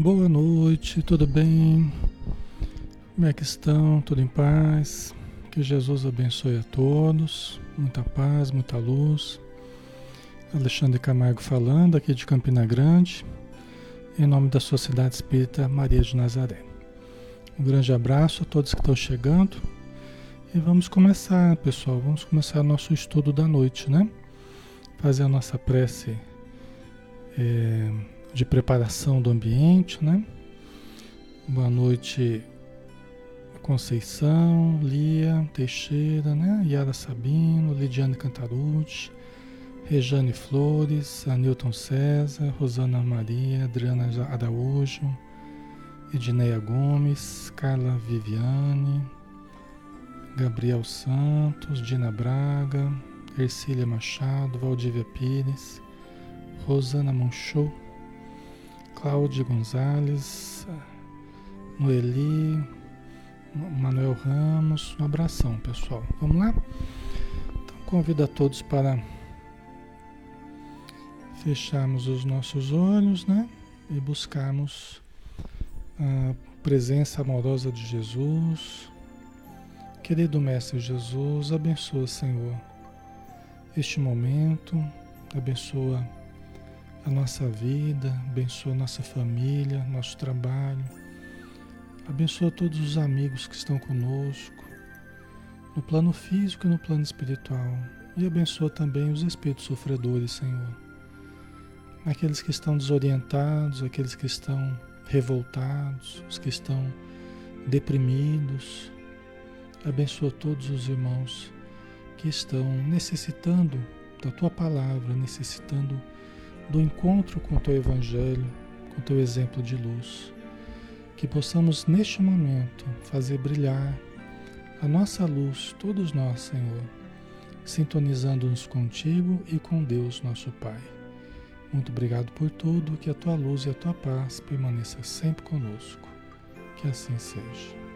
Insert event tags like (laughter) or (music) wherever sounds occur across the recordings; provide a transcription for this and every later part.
Boa noite, tudo bem? Como é que estão? Tudo em paz? Que Jesus abençoe a todos. Muita paz, muita luz. Alexandre Camargo falando aqui de Campina Grande, em nome da Sociedade Espírita Maria de Nazaré. Um grande abraço a todos que estão chegando. E vamos começar, pessoal. Vamos começar nosso estudo da noite, né? Fazer a nossa prece. É de preparação do ambiente, né? Boa noite, Conceição, Lia Teixeira, né? Yara Sabino, Lidiane Cantarucci, Rejane Flores, Anilton César, Rosana Maria, Adriana Araújo, Edneia Gomes, Carla Viviane, Gabriel Santos, Dina Braga, Ercília Machado, Valdívia Pires, Rosana Monchou, Cláudio Gonzalez, Noeli, Manuel Ramos, um abração pessoal. Vamos lá? Então convido a todos para fecharmos os nossos olhos, né? E buscarmos a presença amorosa de Jesus. Querido Mestre Jesus, abençoa, Senhor, este momento, abençoa a nossa vida, abençoa nossa família, nosso trabalho. Abençoa todos os amigos que estão conosco, no plano físico e no plano espiritual. E abençoa também os espíritos sofredores, Senhor. Aqueles que estão desorientados, aqueles que estão revoltados, os que estão deprimidos. Abençoa todos os irmãos que estão necessitando da tua palavra, necessitando do encontro com o teu Evangelho, com o teu exemplo de luz. Que possamos neste momento fazer brilhar a nossa luz, todos nós, Senhor, sintonizando-nos contigo e com Deus, nosso Pai. Muito obrigado por tudo, que a tua luz e a tua paz permaneça sempre conosco. Que assim seja.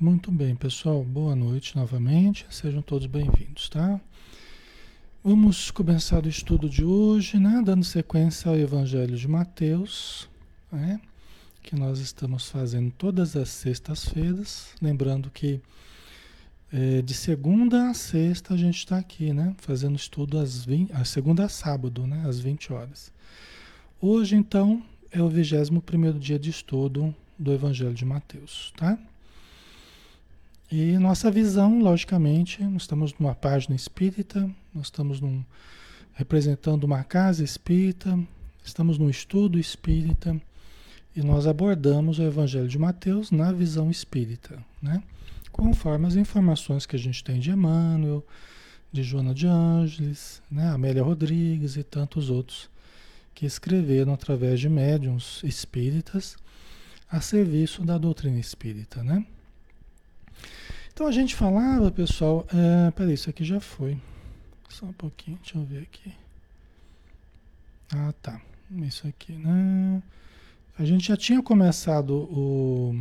Muito bem, pessoal. Boa noite novamente. Sejam todos bem-vindos, tá? Vamos começar o estudo de hoje, né? Dando sequência ao Evangelho de Mateus, né? Que nós estamos fazendo todas as sextas-feiras. Lembrando que é, de segunda a sexta a gente está aqui, né? Fazendo estudo às 20, a segunda a sábado, né? Às 20 horas. Hoje, então, é o 21 primeiro dia de estudo do Evangelho de Mateus, tá? E nossa visão, logicamente, nós estamos numa página espírita, nós estamos num, representando uma casa espírita, estamos num estudo espírita e nós abordamos o Evangelho de Mateus na visão espírita, né? conforme as informações que a gente tem de Emmanuel, de Joana de Ângeles, né? Amélia Rodrigues e tantos outros que escreveram através de médiums espíritas a serviço da doutrina espírita, né? Então a gente falava, pessoal. É, peraí, isso aqui já foi. Só um pouquinho, deixa eu ver aqui. Ah, tá. Isso aqui, né? A gente já tinha começado o,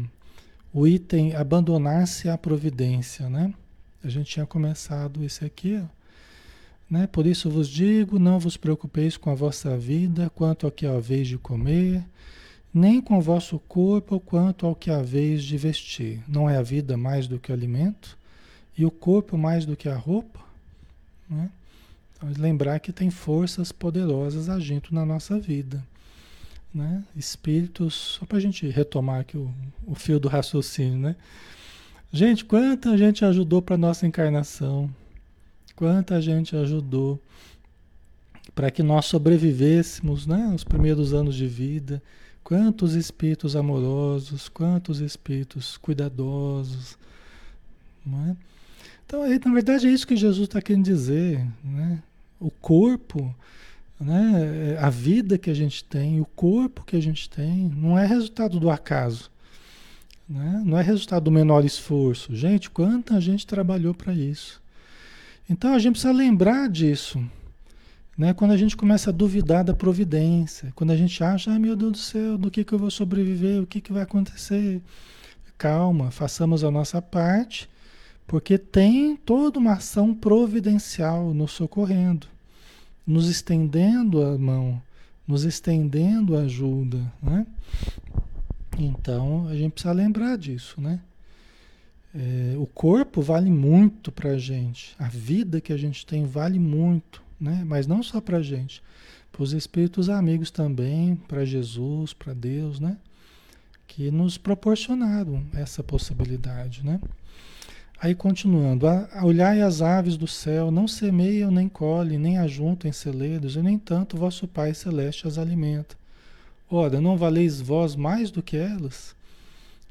o item abandonar-se à providência, né? A gente tinha começado esse aqui, ó. Né? Por isso vos digo, não vos preocupeis com a vossa vida, quanto é a vez de comer, nem com o vosso corpo quanto ao que haveis de vestir. Não é a vida mais do que o alimento e o corpo mais do que a roupa? Né? Então, lembrar que tem forças poderosas agindo na nossa vida. Né? Espíritos, só para a gente retomar aqui o, o fio do raciocínio, né? Gente, quanta gente ajudou para nossa encarnação, quanta gente ajudou para que nós sobrevivêssemos, né, os primeiros anos de vida, Quantos espíritos amorosos, quantos espíritos cuidadosos. Não é? Então, aí, na verdade, é isso que Jesus está querendo dizer. Né? O corpo, né? a vida que a gente tem, o corpo que a gente tem, não é resultado do acaso. Né? Não é resultado do menor esforço. Gente, quanta gente trabalhou para isso. Então a gente precisa lembrar disso. Né? Quando a gente começa a duvidar da providência, quando a gente acha, ah, meu Deus do céu, do que, que eu vou sobreviver, o que, que vai acontecer? Calma, façamos a nossa parte, Porque tem toda uma ação providencial nos socorrendo, nos estendendo a mão, nos estendendo a ajuda, né? Então a gente precisa lembrar disso, né? É, o corpo vale muito para a gente, a vida que a gente tem vale muito, né? Mas não só para a gente, para os espíritos amigos também, para Jesus, para Deus, né? Que nos proporcionaram essa possibilidade, né? Aí continuando, olhai as aves do céu, não semeiam, nem colhem, nem ajuntam em celeiros, e nem tanto vosso Pai Celeste as alimenta. Ora, não valeis vós mais do que elas?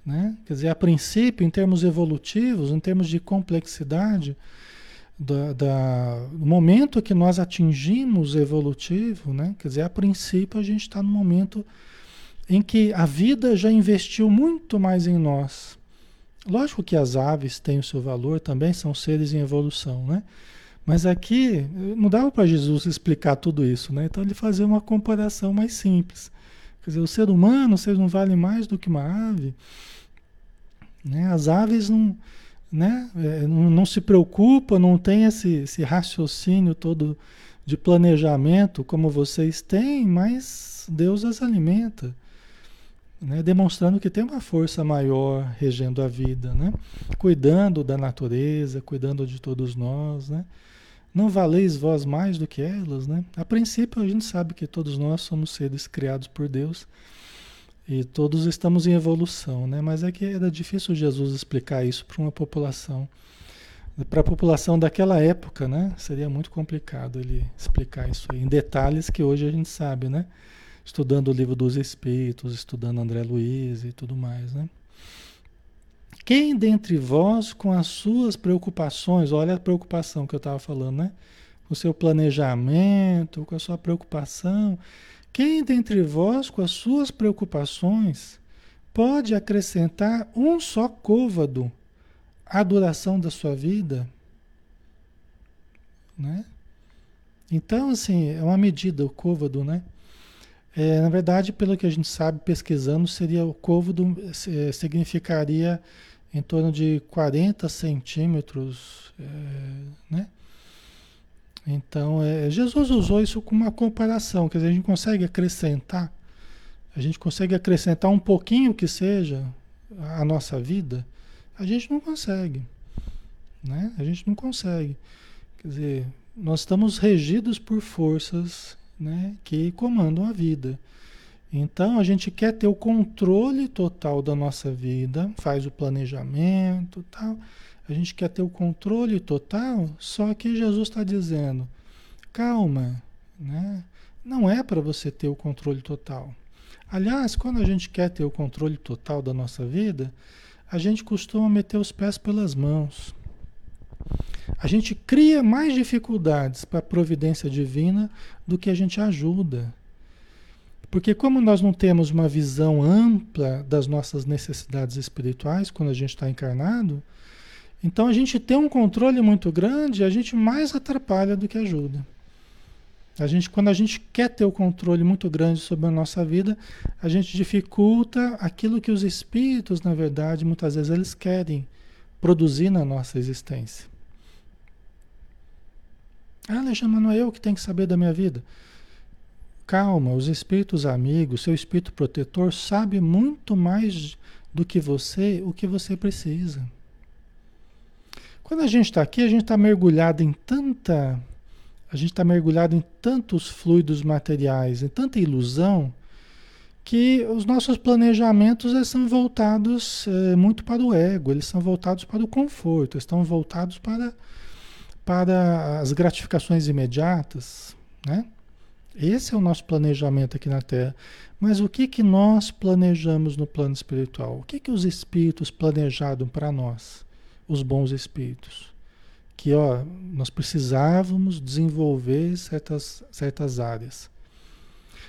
Né? Quer dizer, a princípio, em termos evolutivos, em termos de complexidade, da, da, do momento que nós atingimos evolutivo, né? quer dizer, a princípio a gente está no momento em que a vida já investiu muito mais em nós Lógico que as aves têm o seu valor, também são seres em evolução, né? Mas aqui não dava para Jesus explicar tudo isso, né? Então ele fazia uma comparação mais simples. Quer dizer, o ser humano, vocês não valem mais do que uma ave. Né? As aves não, né? É, não, se preocupam, não tem esse, esse raciocínio todo de planejamento como vocês têm, mas Deus as alimenta né? demonstrando que tem uma força maior regendo a vida, né? cuidando da natureza, cuidando de todos nós. Né? Não valeis vós mais do que elas? Né? A princípio, a gente sabe que todos nós somos seres criados por Deus e todos estamos em evolução, né? mas é que era difícil Jesus explicar isso para uma população. Para a população daquela época, né? Seria muito complicado ele explicar isso aí, em detalhes que hoje a gente sabe, né? estudando o livro dos Espíritos, estudando André Luiz e tudo mais, né? Quem dentre vós, com as suas preocupações, olha a preocupação que eu estava falando, né? Com o seu planejamento, com a sua preocupação, quem dentre vós, com as suas preocupações, pode acrescentar um só côvado à duração da sua vida? Né? Então, assim, é uma medida o côvado, né? É, na verdade, pelo que a gente sabe pesquisando, seria o côvado é, significaria em torno de 40 centímetros, é, né? Então, é, Jesus usou isso como uma comparação, quer dizer, a gente consegue acrescentar, a gente consegue acrescentar um pouquinho que seja a nossa vida, a gente não consegue, né? A gente não consegue. Quer dizer, nós estamos regidos por forças né, que comandam a vida. Então a gente quer ter o controle total da nossa vida, faz o planejamento, tal. A gente quer ter o controle total, só que Jesus está dizendo: calma, né? Não é para você ter o controle total. Aliás, quando a gente quer ter o controle total da nossa vida, a gente costuma meter os pés pelas mãos a gente cria mais dificuldades para a providência divina do que a gente ajuda. Porque como nós não temos uma visão ampla das nossas necessidades espirituais quando a gente está encarnado, então a gente tem um controle muito grande, a gente mais atrapalha do que ajuda. A gente, quando a gente quer ter o controle muito grande sobre a nossa vida, a gente dificulta aquilo que os espíritos, na verdade, muitas vezes eles querem produzir na nossa existência. Ah, Alexandre, não é eu que tenho que saber da minha vida. Calma, os espíritos amigos, seu espírito protetor sabe muito mais do que você o que você precisa. Quando a gente está aqui, a gente está mergulhado em tanta. A gente está mergulhado em tantos fluidos materiais, em tanta ilusão, que os nossos planejamentos são voltados é, muito para o ego, eles são voltados para o conforto, estão voltados para para as gratificações imediatas, né? Esse é o nosso planejamento aqui na Terra. Mas o que que nós planejamos no plano espiritual? O que que os espíritos planejaram para nós, os bons espíritos? Que ó, nós precisávamos desenvolver certas, certas áreas.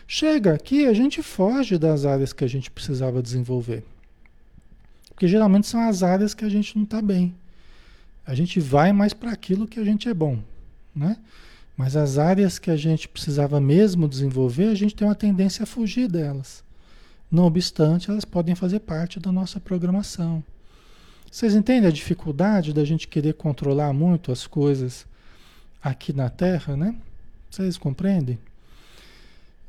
Chega aqui, a gente foge das áreas que a gente precisava desenvolver. Porque geralmente são as áreas que a gente não está bem. A gente vai mais para aquilo que a gente é bom, né? Mas as áreas que a gente precisava mesmo desenvolver, a gente tem uma tendência a fugir delas. Não obstante, elas podem fazer parte da nossa programação. Vocês entendem a dificuldade da gente querer controlar muito as coisas aqui na Terra, né? Vocês compreendem?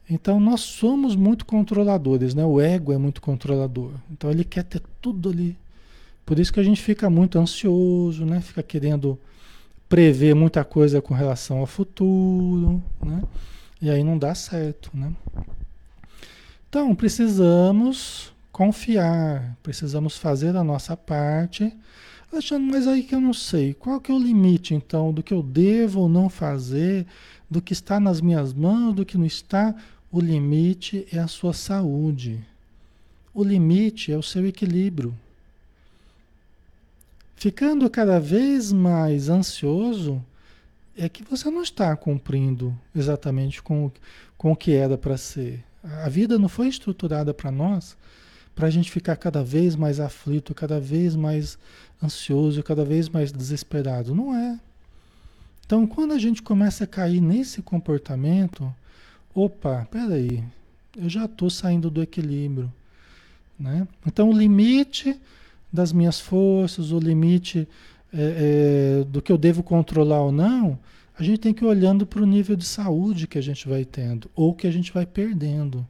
Então nós somos muito controladores, né? O ego é muito controlador. Então ele quer ter tudo ali. Por isso que a gente fica muito ansioso, né? Fica querendo prever muita coisa com relação ao futuro, né? E aí não dá certo, né? Então precisamos confiar, precisamos fazer a nossa parte. Alexandre, mas aí que eu não sei, qual que é o limite então do que eu devo ou não fazer, do que está nas minhas mãos, do que não está? O limite é a sua saúde. O limite é o seu equilíbrio. Ficando cada vez mais ansioso, é que você não está cumprindo exatamente com, com o que era para ser. A vida não foi estruturada para nós para a gente ficar cada vez mais aflito, cada vez mais ansioso, cada vez mais desesperado. Não é. Então, quando a gente começa a cair nesse comportamento, opa, peraí, eu já estou saindo do equilíbrio. Né? Então, o limite das minhas forças, o limite é, é, do que eu devo controlar ou não, a gente tem que ir olhando para o nível de saúde que a gente vai tendo, ou que a gente vai perdendo.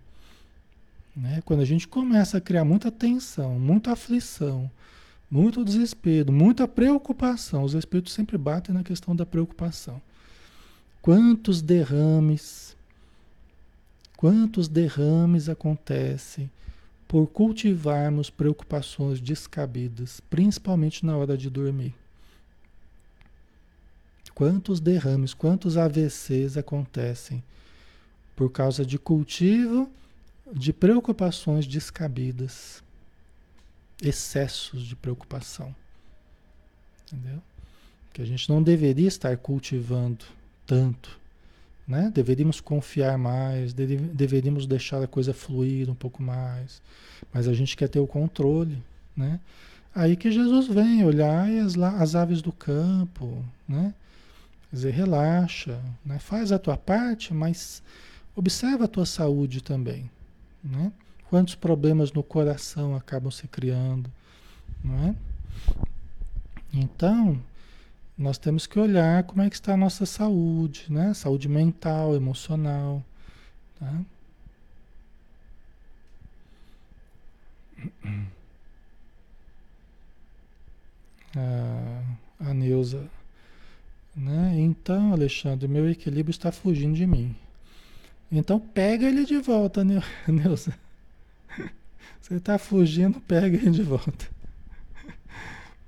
Né? Quando a gente começa a criar muita tensão, muita aflição, muito desespero, muita preocupação, os espíritos sempre batem na questão da preocupação. Quantos derrames Quantos derrames acontecem por cultivarmos preocupações descabidas, principalmente na hora de dormir? Quantos derrames, quantos AVCs acontecem por causa de cultivo de preocupações descabidas, excessos de preocupação. Entendeu? Que a gente não deveria estar cultivando tanto né? Deveríamos confiar mais, deve, deveríamos deixar a coisa fluir um pouco mais, mas a gente quer ter o controle, né? Aí que Jesus vem olhar as, as aves do campo, né? Quer dizer, relaxa, né? faz a tua parte, mas observa a tua saúde também, né? Quantos problemas no coração acabam se criando, não é? Então, nós temos que olhar como é que está a nossa saúde, né? Saúde mental, emocional, tá? A, (clears throat) a Neuza, né? Então, Alexandre, meu equilíbrio está fugindo de mim. Então pega ele de volta, (laughs) Neuza. Você está fugindo, pega ele de volta.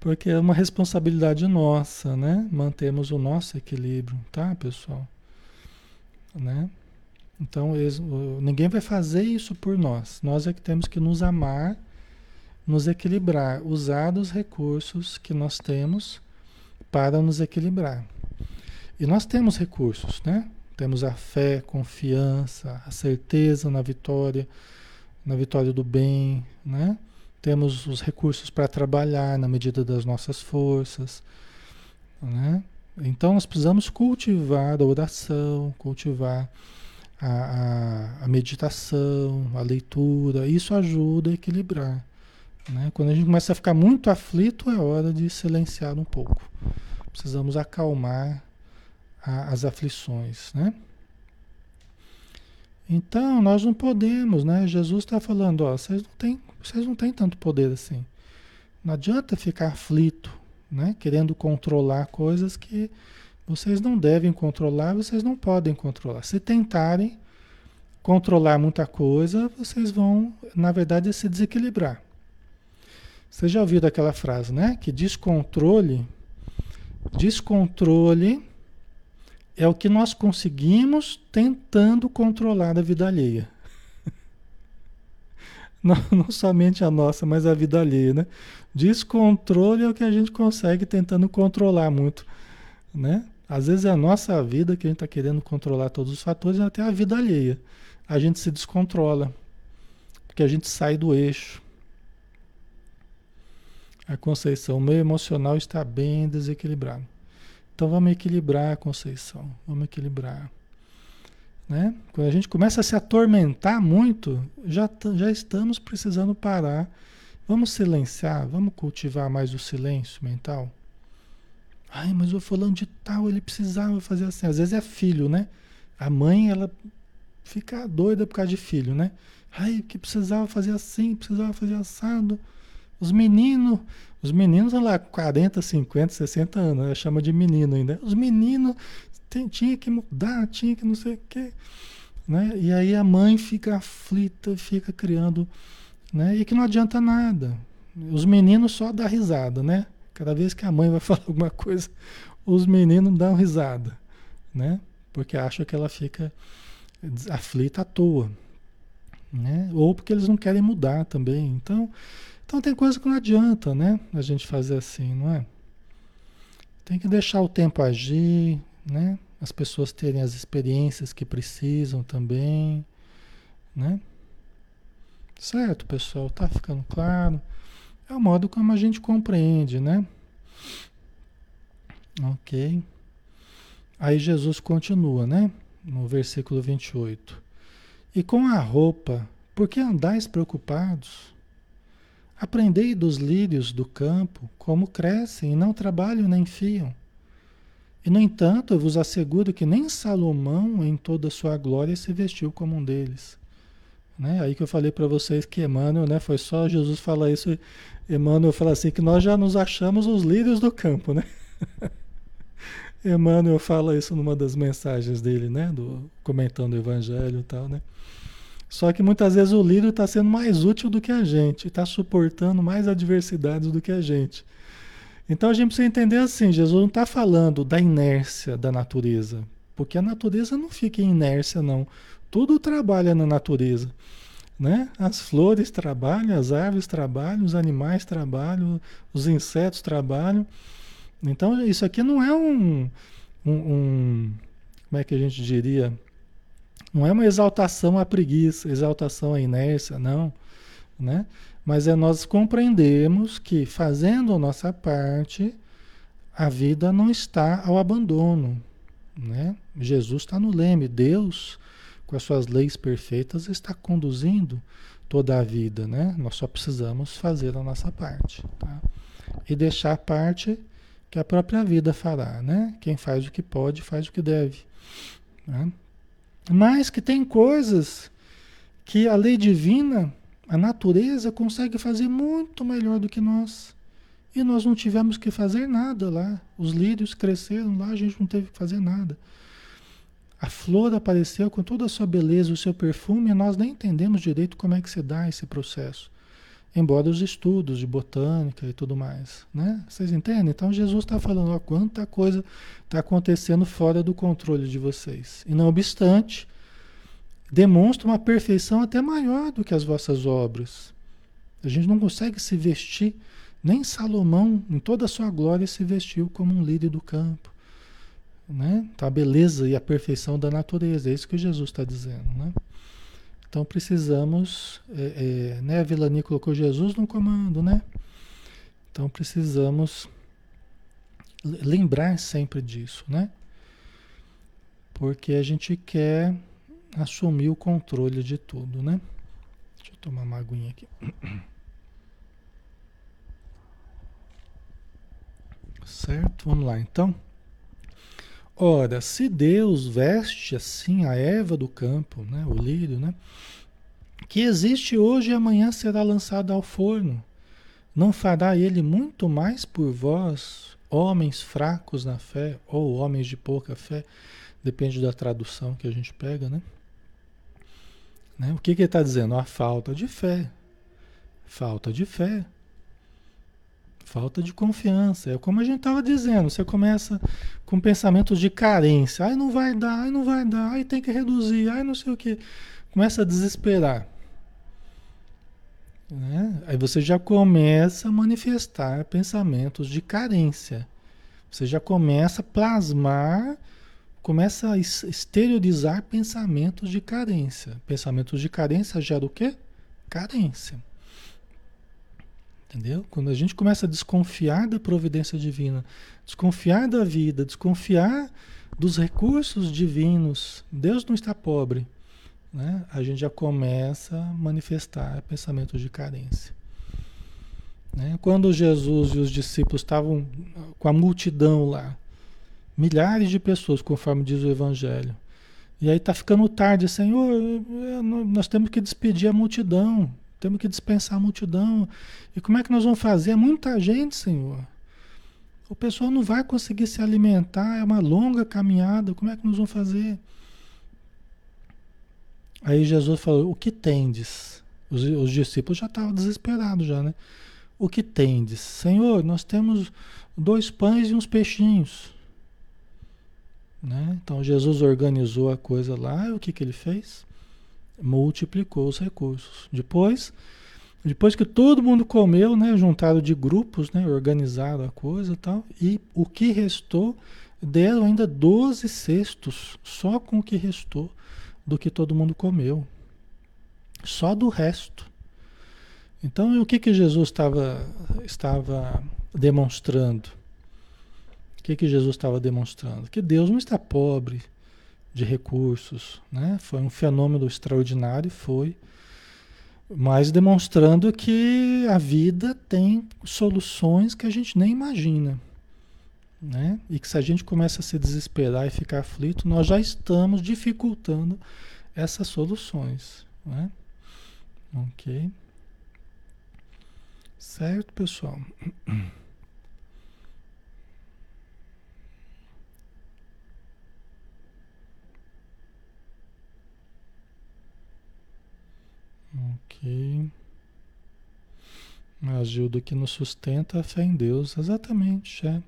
Porque é uma responsabilidade nossa, né? Mantemos o nosso equilíbrio, tá, pessoal? Né? Então, ninguém vai fazer isso por nós. Nós é que temos que nos amar, nos equilibrar, usar os recursos que nós temos para nos equilibrar. E nós temos recursos, né? Temos a fé, confiança, a certeza na vitória, na vitória do bem, né? temos os recursos para trabalhar na medida das nossas forças. Né? Então nós precisamos cultivar a oração, cultivar a, a, a, meditação, a leitura, isso ajuda a equilibrar. Né? Quando a gente começa a ficar muito aflito, é hora de silenciar um pouco. Precisamos acalmar a, as aflições. Né? Então nós não podemos, né? Jesus está falando, ó, vocês não têm vocês não têm tanto poder assim. Não adianta ficar aflito, né? querendo controlar coisas que vocês não devem controlar, vocês não podem controlar. Se tentarem controlar muita coisa, vocês vão, na verdade, se desequilibrar. Você já ouviu aquela frase, né? Que descontrole, descontrole é o que nós conseguimos tentando controlar a vida alheia. (laughs) Não, não somente a nossa, mas a vida alheia, né? Descontrole é o que a gente consegue tentando controlar muito, né? Às vezes é a nossa vida que a gente está querendo controlar todos os fatores, até a vida alheia. A gente se descontrola, porque a gente sai do eixo. A Conceição, meio emocional está bem desequilibrado. Então vamos equilibrar Conceição, vamos equilibrar. Né? Quando a gente começa a se atormentar muito, já, já estamos precisando parar. Vamos silenciar, vamos cultivar mais o silêncio mental. Ai, mas o fulano de tal, ele precisava fazer assim. Às vezes é filho, né? A mãe, ela fica doida por causa de filho, né? Ai, que precisava fazer assim, precisava fazer assado. Os meninos, os meninos lá, 40, 50, 60 anos, ela chama de menino ainda. Os meninos tem, tinha que mudar, tinha que não sei o quê. Né? E aí a mãe fica aflita, fica criando, né? E que não adianta nada. Os meninos só dão risada, né? Cada vez que a mãe vai (laughs) falar alguma coisa, os meninos dão risada, né? Porque acham que ela fica aflita à toa, né? Ou porque eles não querem mudar também. Então, então tem coisa que não adianta, né? A gente fazer assim, não é? Tem que deixar o tempo agir, né? As pessoas terem as experiências que precisam também, né? Certo, pessoal, tá ficando claro? É o modo como a gente compreende, né? Ok. Aí Jesus continua, né? No versículo 28. E com a roupa, por que andais preocupados? Aprendei dos lírios do campo como crescem e não trabalham nem fiam. E no entanto, eu vos asseguro que nem Salomão, em toda a sua glória, se vestiu como um deles. Né? Aí que eu falei para vocês que Emmanuel, né, foi só Jesus falar isso Emmanuel fala assim que nós já nos achamos os líderes do campo, né? (laughs) Emmanuel fala isso numa das mensagens dele, né? Do, comentando o evangelho e tal, né? Só que muitas vezes o líder está sendo mais útil do que a gente, está suportando mais adversidades do que a gente. Então a gente precisa entender assim: Jesus não está falando da inércia da natureza, porque a natureza não fica em inércia, não. Tudo trabalha na natureza. Né? As flores trabalham, as árvores trabalham, os animais trabalham, os insetos trabalham. Então, isso aqui não é um, um, um, Como é que a gente diria? Não é uma exaltação à preguiça, exaltação à inércia, não. Né? Mas é nós compreendermos que, fazendo a nossa parte, a vida não está ao abandono. Né? Jesus está no leme, Deus com as suas leis perfeitas, está conduzindo toda a vida, né? Nós só precisamos fazer a nossa parte, tá? E deixar a parte que a própria vida fará, né? Quem faz o que pode, faz o que deve. Né? Mas que tem coisas que a lei divina, a natureza, consegue fazer muito melhor do que nós. E nós não tivemos que fazer nada lá. Os lírios cresceram lá, a gente não teve que fazer nada. A flor apareceu com toda a sua beleza, o seu perfume, e nós nem entendemos direito como é que se dá esse processo. Embora os estudos de botânica e tudo mais, né? Vocês entendem? Então Jesus está falando, ó, quanta coisa está acontecendo fora do controle de vocês. E não obstante, demonstra uma perfeição até maior do que as vossas obras. A gente não consegue se vestir, nem Salomão, em toda a sua glória, se vestiu como um líder do campo né? Tá a beleza e a perfeição da natureza, é isso que Jesus está dizendo, né? Então precisamos, é, é, né? A Vilani colocou Jesus no comando, né? Então precisamos lembrar sempre disso, né? Porque a gente quer assumir o controle de tudo, né? Deixa eu tomar uma aguinha aqui. Certo? Vamos lá, então. Ora, se Deus veste assim a erva do campo, né, o lírio, né, que existe hoje e amanhã será lançado ao forno, não fará ele muito mais por vós, homens fracos na fé, ou homens de pouca fé, depende da tradução que a gente pega, né? né? O que, que ele está dizendo? A falta de fé. Falta de fé. Falta de confiança. É como a gente estava dizendo, você começa com pensamentos de carência. Ai, não vai dar, ai, não vai dar, ai, tem que reduzir, ai, não sei o que. Começa a desesperar. Né? Aí você já começa a manifestar pensamentos de carência. Você já começa a plasmar, começa a exteriorizar pensamentos de carência. Pensamentos de carência gera o quê? Carência. Entendeu? Quando a gente começa a desconfiar da providência divina, desconfiar da vida, desconfiar dos recursos divinos, Deus não está pobre, né? A gente já começa a manifestar pensamentos de carência. Né? Quando Jesus e os discípulos estavam com a multidão lá, milhares de pessoas, conforme diz o Evangelho. E aí está ficando tarde, Senhor, nós temos que despedir a multidão, temos que dispensar a multidão. E como é que nós vamos fazer? É muita gente, Senhor. O pessoal não vai conseguir se alimentar, é uma longa caminhada, como é que nós vamos fazer? Aí Jesus falou: O que tendes? Os, os discípulos já estavam desesperados, já, né? O que tendes? Senhor, nós temos dois pães e uns peixinhos. Né? Então Jesus organizou a coisa lá e o que, que ele fez? Multiplicou os recursos. Depois, depois que todo mundo comeu, né, juntado de grupos, né, organizaram a coisa e tal, e o que restou, deram ainda 12 cestos, só com o que restou do que todo mundo comeu. Só do resto. Então, o que, que Jesus estava, estava demonstrando? O que, que Jesus estava demonstrando? Que Deus não está pobre de recursos. Né? Foi um fenômeno extraordinário, foi. Mas demonstrando que a vida tem soluções que a gente nem imagina. Né? E que se a gente começa a se desesperar e ficar aflito, nós já estamos dificultando essas soluções. Né? Ok? Certo, pessoal? (clears throat) Ok. A Gilda que nos sustenta a fé em Deus. Exatamente, é.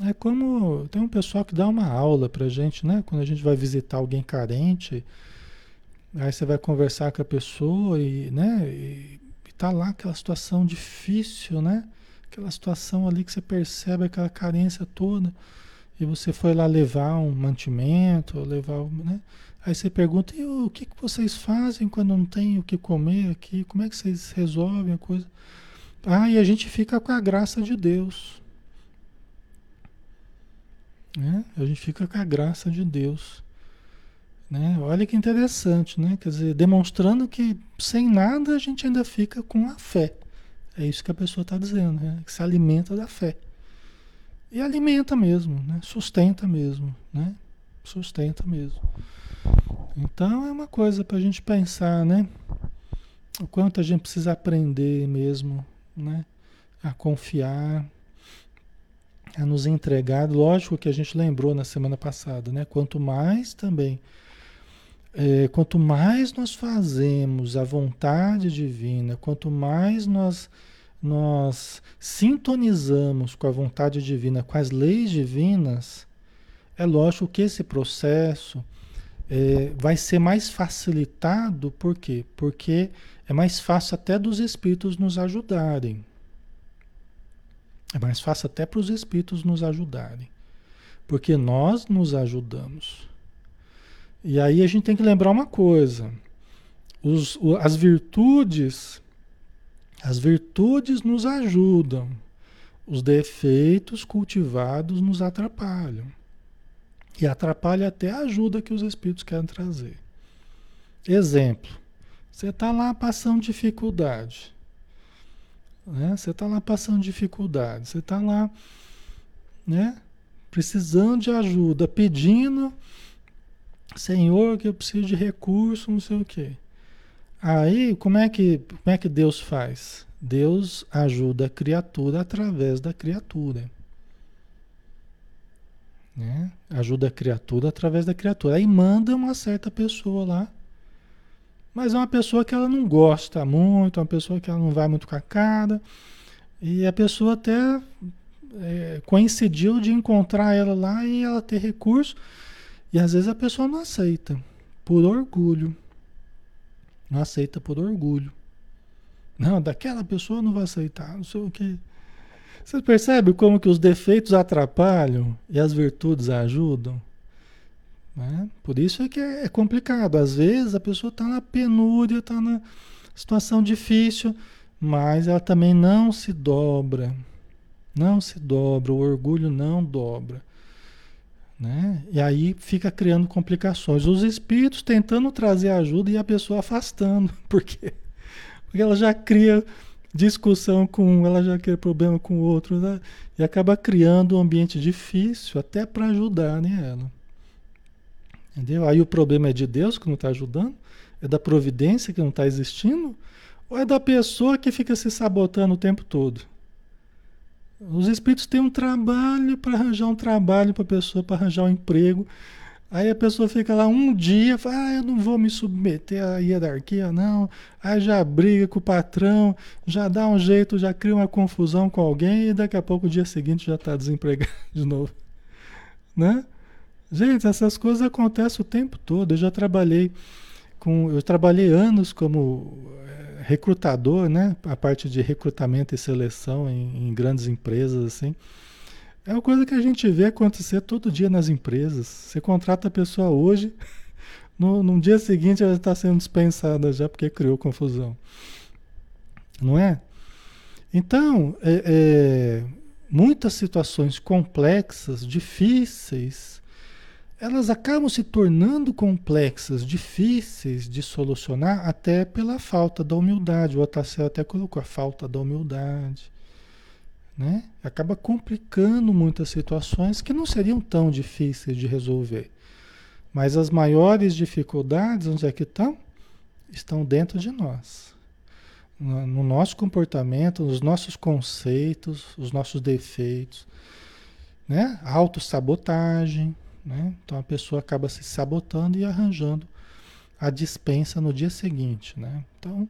É como tem um pessoal que dá uma aula pra gente, né? Quando a gente vai visitar alguém carente, aí você vai conversar com a pessoa e, né? E, e tá lá aquela situação difícil, né? Aquela situação ali que você percebe aquela carência toda e você foi lá levar um mantimento, levar, né? Aí você pergunta, e o que, que vocês fazem quando não tem o que comer aqui? Como é que vocês resolvem a coisa? Ah, e a gente fica com a graça de Deus. Né? A gente fica com a graça de Deus. Né? Olha que interessante, né? Quer dizer, demonstrando que sem nada a gente ainda fica com a fé. É isso que a pessoa está dizendo, né? Que se alimenta da fé. E alimenta mesmo, né? Sustenta mesmo, né? Sustenta mesmo. Então é uma coisa para a gente pensar, né? O quanto a gente precisa aprender mesmo, né? A confiar, a nos entregar. Lógico que a gente lembrou na semana passada, né? Quanto mais também, é, quanto mais nós fazemos a vontade divina, quanto mais nós nós sintonizamos com a vontade divina, com as leis divinas, é lógico que esse processo é, vai ser mais facilitado, por quê? Porque é mais fácil até dos espíritos nos ajudarem. É mais fácil até para os espíritos nos ajudarem. Porque nós nos ajudamos. E aí a gente tem que lembrar uma coisa: os, as virtudes, as virtudes nos ajudam, os defeitos cultivados nos atrapalham. E atrapalha até a ajuda que os espíritos querem trazer. Exemplo: você está lá passando dificuldade. Né? Você está lá passando dificuldade. Você está lá né? precisando de ajuda, pedindo, Senhor, que eu preciso de recurso, não sei o quê. Aí, como é que, como é que Deus faz? Deus ajuda a criatura através da criatura. Né? Ajuda a criatura através da criatura. Aí manda uma certa pessoa lá. Mas é uma pessoa que ela não gosta muito, é uma pessoa que ela não vai muito com a cara. E a pessoa até é, coincidiu de encontrar ela lá e ela ter recurso. E às vezes a pessoa não aceita, por orgulho. Não aceita por orgulho. Não, daquela pessoa não vai aceitar, não sei o que. Você percebe como que os defeitos atrapalham e as virtudes ajudam? Né? Por isso é que é complicado. Às vezes a pessoa está na penúria, está na situação difícil, mas ela também não se dobra. Não se dobra, o orgulho não dobra. Né? E aí fica criando complicações. Os espíritos tentando trazer ajuda e a pessoa afastando. (laughs) Por quê? Porque ela já cria discussão com um, ela já quer problema com o outro, né? e acaba criando um ambiente difícil até para ajudar né, ela. Entendeu? Aí o problema é de Deus que não está ajudando? É da providência que não está existindo? Ou é da pessoa que fica se sabotando o tempo todo? Os espíritos têm um trabalho para arranjar um trabalho para a pessoa, para arranjar um emprego. Aí a pessoa fica lá um dia, fala, ah, eu não vou me submeter à hierarquia, não. Aí já briga com o patrão, já dá um jeito, já cria uma confusão com alguém e daqui a pouco o dia seguinte já está desempregado (laughs) de novo. Né? Gente, essas coisas acontecem o tempo todo. Eu já trabalhei com. Eu trabalhei anos como eh, recrutador, né? A parte de recrutamento e seleção em, em grandes empresas, assim. É uma coisa que a gente vê acontecer todo dia nas empresas. Você contrata a pessoa hoje, (laughs) no, no dia seguinte ela está sendo dispensada já porque criou confusão. Não é? Então, é, é, muitas situações complexas, difíceis, elas acabam se tornando complexas, difíceis de solucionar, até pela falta da humildade. O Otacel até colocou a falta da humildade né? Acaba complicando muitas situações que não seriam tão difíceis de resolver. Mas as maiores dificuldades, onde é que estão? Estão dentro de nós. No nosso comportamento, nos nossos conceitos, os nossos defeitos, né? Autossabotagem, né? Então a pessoa acaba se sabotando e arranjando a dispensa no dia seguinte, né? Então,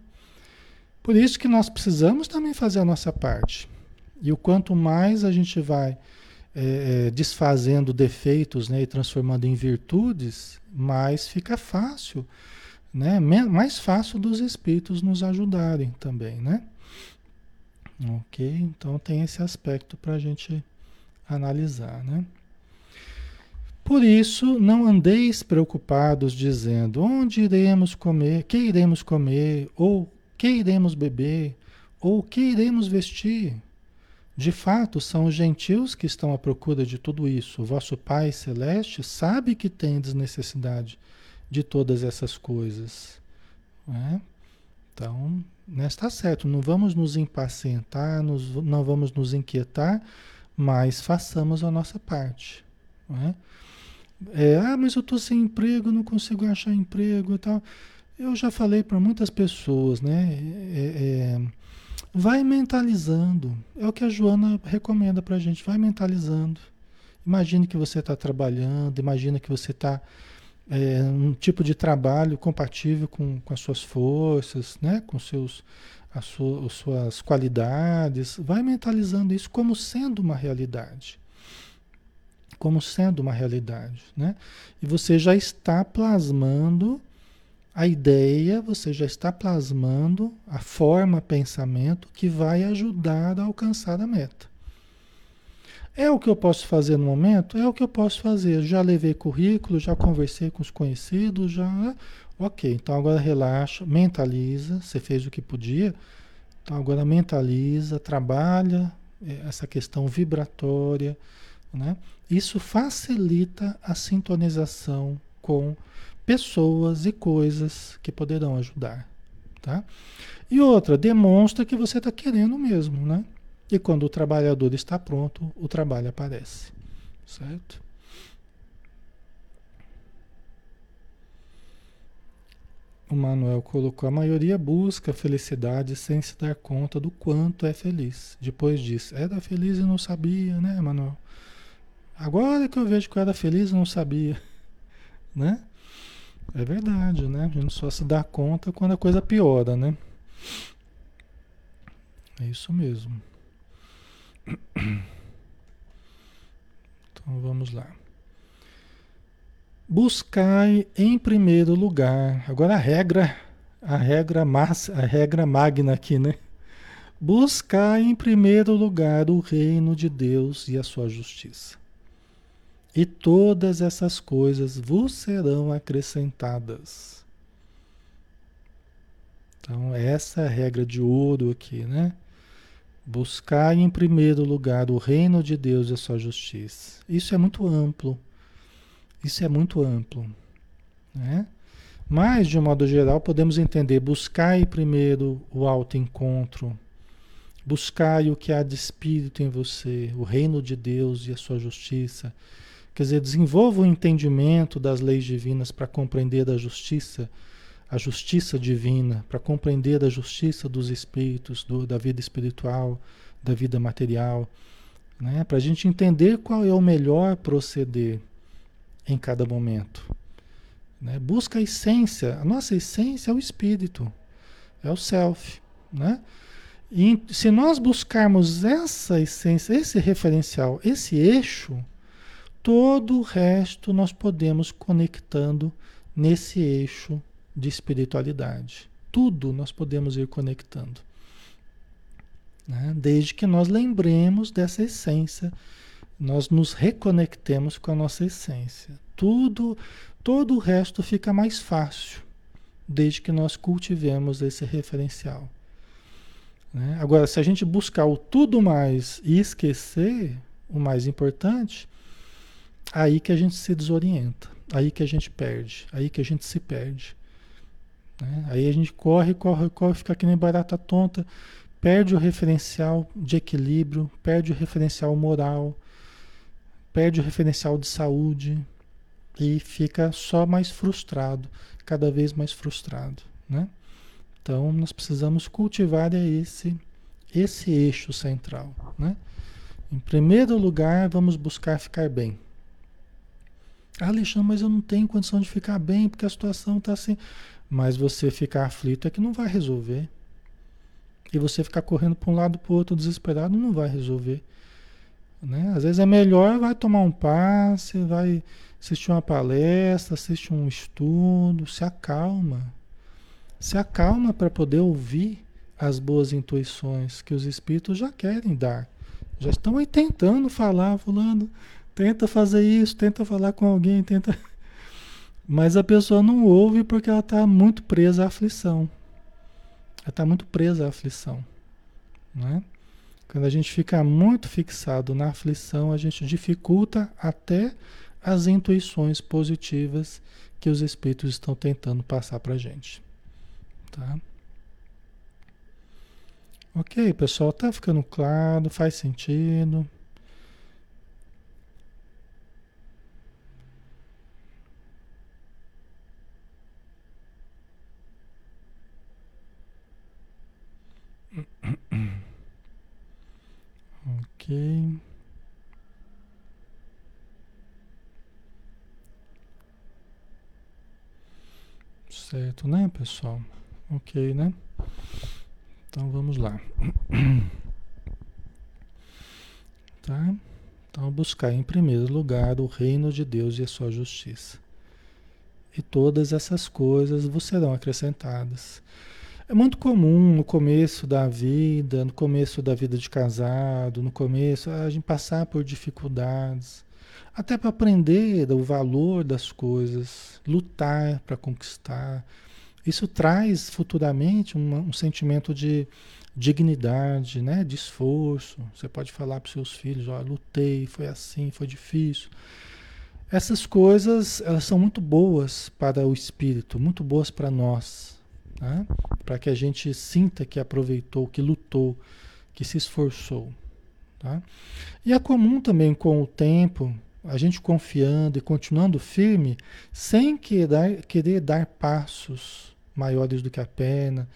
por isso que nós precisamos também fazer a nossa parte. E o quanto mais a gente vai é, é, desfazendo defeitos né, e transformando em virtudes, mais fica fácil, né? mais fácil dos espíritos nos ajudarem também, né? Ok? Então tem esse aspecto para a gente analisar, né? Por isso, não andeis preocupados dizendo onde iremos comer, que iremos comer, ou que iremos beber, ou que iremos vestir de fato, são os gentios que estão à procura de tudo isso. O vosso Pai Celeste sabe que tendes necessidade de todas essas coisas. Né? Então, está certo, não vamos nos impacientar, nos, não vamos nos inquietar, mas façamos a nossa parte. Né? É, ah, mas eu estou sem emprego, não consigo achar emprego e tal. Eu já falei para muitas pessoas, né? É, é, Vai mentalizando. É o que a Joana recomenda para a gente. Vai mentalizando. Imagine que você está trabalhando, imagina que você está é, um tipo de trabalho compatível com, com as suas forças, né? com seus, as, as suas qualidades. Vai mentalizando isso como sendo uma realidade. Como sendo uma realidade. Né? E você já está plasmando a ideia, você já está plasmando a forma pensamento que vai ajudar a alcançar a meta. É o que eu posso fazer no momento? É o que eu posso fazer. Já levei currículo, já conversei com os conhecidos, já. Ok, então agora relaxa, mentaliza. Você fez o que podia, então agora mentaliza, trabalha é, essa questão vibratória. Né? Isso facilita a sintonização com pessoas e coisas que poderão ajudar, tá? E outra, demonstra que você está querendo mesmo, né? E quando o trabalhador está pronto, o trabalho aparece, certo? O Manuel colocou: a maioria busca felicidade sem se dar conta do quanto é feliz. Depois disse: era feliz e não sabia, né, Manuel? Agora que eu vejo que eu era feliz não sabia, (laughs) né? É verdade, né? A gente só se dá conta quando a coisa piora, né? É isso mesmo. Então vamos lá. Buscai em primeiro lugar. Agora a regra, a regra massa, a regra magna aqui, né? Buscai em primeiro lugar o reino de Deus e a sua justiça e todas essas coisas vos serão acrescentadas. Então, essa é a regra de ouro aqui, né? Buscar em primeiro lugar o reino de Deus e a sua justiça. Isso é muito amplo. Isso é muito amplo. Né? Mas, de um modo geral, podemos entender buscar em primeiro o autoencontro, Buscai o que há de espírito em você, o reino de Deus e a sua justiça. Quer dizer, desenvolva o entendimento das leis divinas para compreender a justiça, a justiça divina, para compreender a justiça dos espíritos, do, da vida espiritual, da vida material, né? para a gente entender qual é o melhor proceder em cada momento. Né? Busca a essência, a nossa essência é o espírito, é o self. Né? E se nós buscarmos essa essência, esse referencial, esse eixo, todo o resto nós podemos conectando nesse eixo de espiritualidade. Tudo nós podemos ir conectando. Né? Desde que nós lembremos dessa essência, nós nos reconectemos com a nossa essência. Tudo, todo o resto fica mais fácil, desde que nós cultivemos esse referencial. Né? Agora, se a gente buscar o tudo mais e esquecer o mais importante, aí que a gente se desorienta, aí que a gente perde, aí que a gente se perde. Né? Aí a gente corre, corre, corre, fica que nem barata tonta, perde o referencial de equilíbrio, perde o referencial moral, perde o referencial de saúde e fica só mais frustrado, cada vez mais frustrado, né? Então nós precisamos cultivar esse esse eixo central, né? Em primeiro lugar, vamos buscar ficar bem. Ah, Alexandre, mas eu não tenho condição de ficar bem porque a situação está assim. Mas você ficar aflito é que não vai resolver. E você ficar correndo para um lado para o outro desesperado não vai resolver. Né? Às vezes é melhor vai tomar um passe, vai assistir uma palestra, assistir um estudo, se acalma. Se acalma para poder ouvir as boas intuições que os espíritos já querem dar. Já estão aí tentando falar, fulano, tenta fazer isso, tenta falar com alguém, tenta. Mas a pessoa não ouve porque ela está muito presa à aflição. Ela está muito presa à aflição. Né? Quando a gente fica muito fixado na aflição, a gente dificulta até as intuições positivas que os espíritos estão tentando passar para a gente. Tá? Ok, pessoal, tá ficando claro, faz sentido. Ok. Certo, né, pessoal? Ok, né? Então vamos lá. (clears throat) Tá? Então buscar em primeiro lugar o reino de Deus e a sua justiça. E todas essas coisas vos serão acrescentadas. É muito comum no começo da vida, no começo da vida de casado, no começo, a gente passar por dificuldades, até para aprender o valor das coisas, lutar para conquistar. Isso traz futuramente uma, um sentimento de dignidade, né? de esforço. Você pode falar para os seus filhos, ó, lutei, foi assim, foi difícil. Essas coisas, elas são muito boas para o espírito, muito boas para nós, né? para que a gente sinta que aproveitou, que lutou, que se esforçou. Tá? E é comum também com o tempo, a gente confiando e continuando firme, sem querer, querer dar passos maiores do que a pena,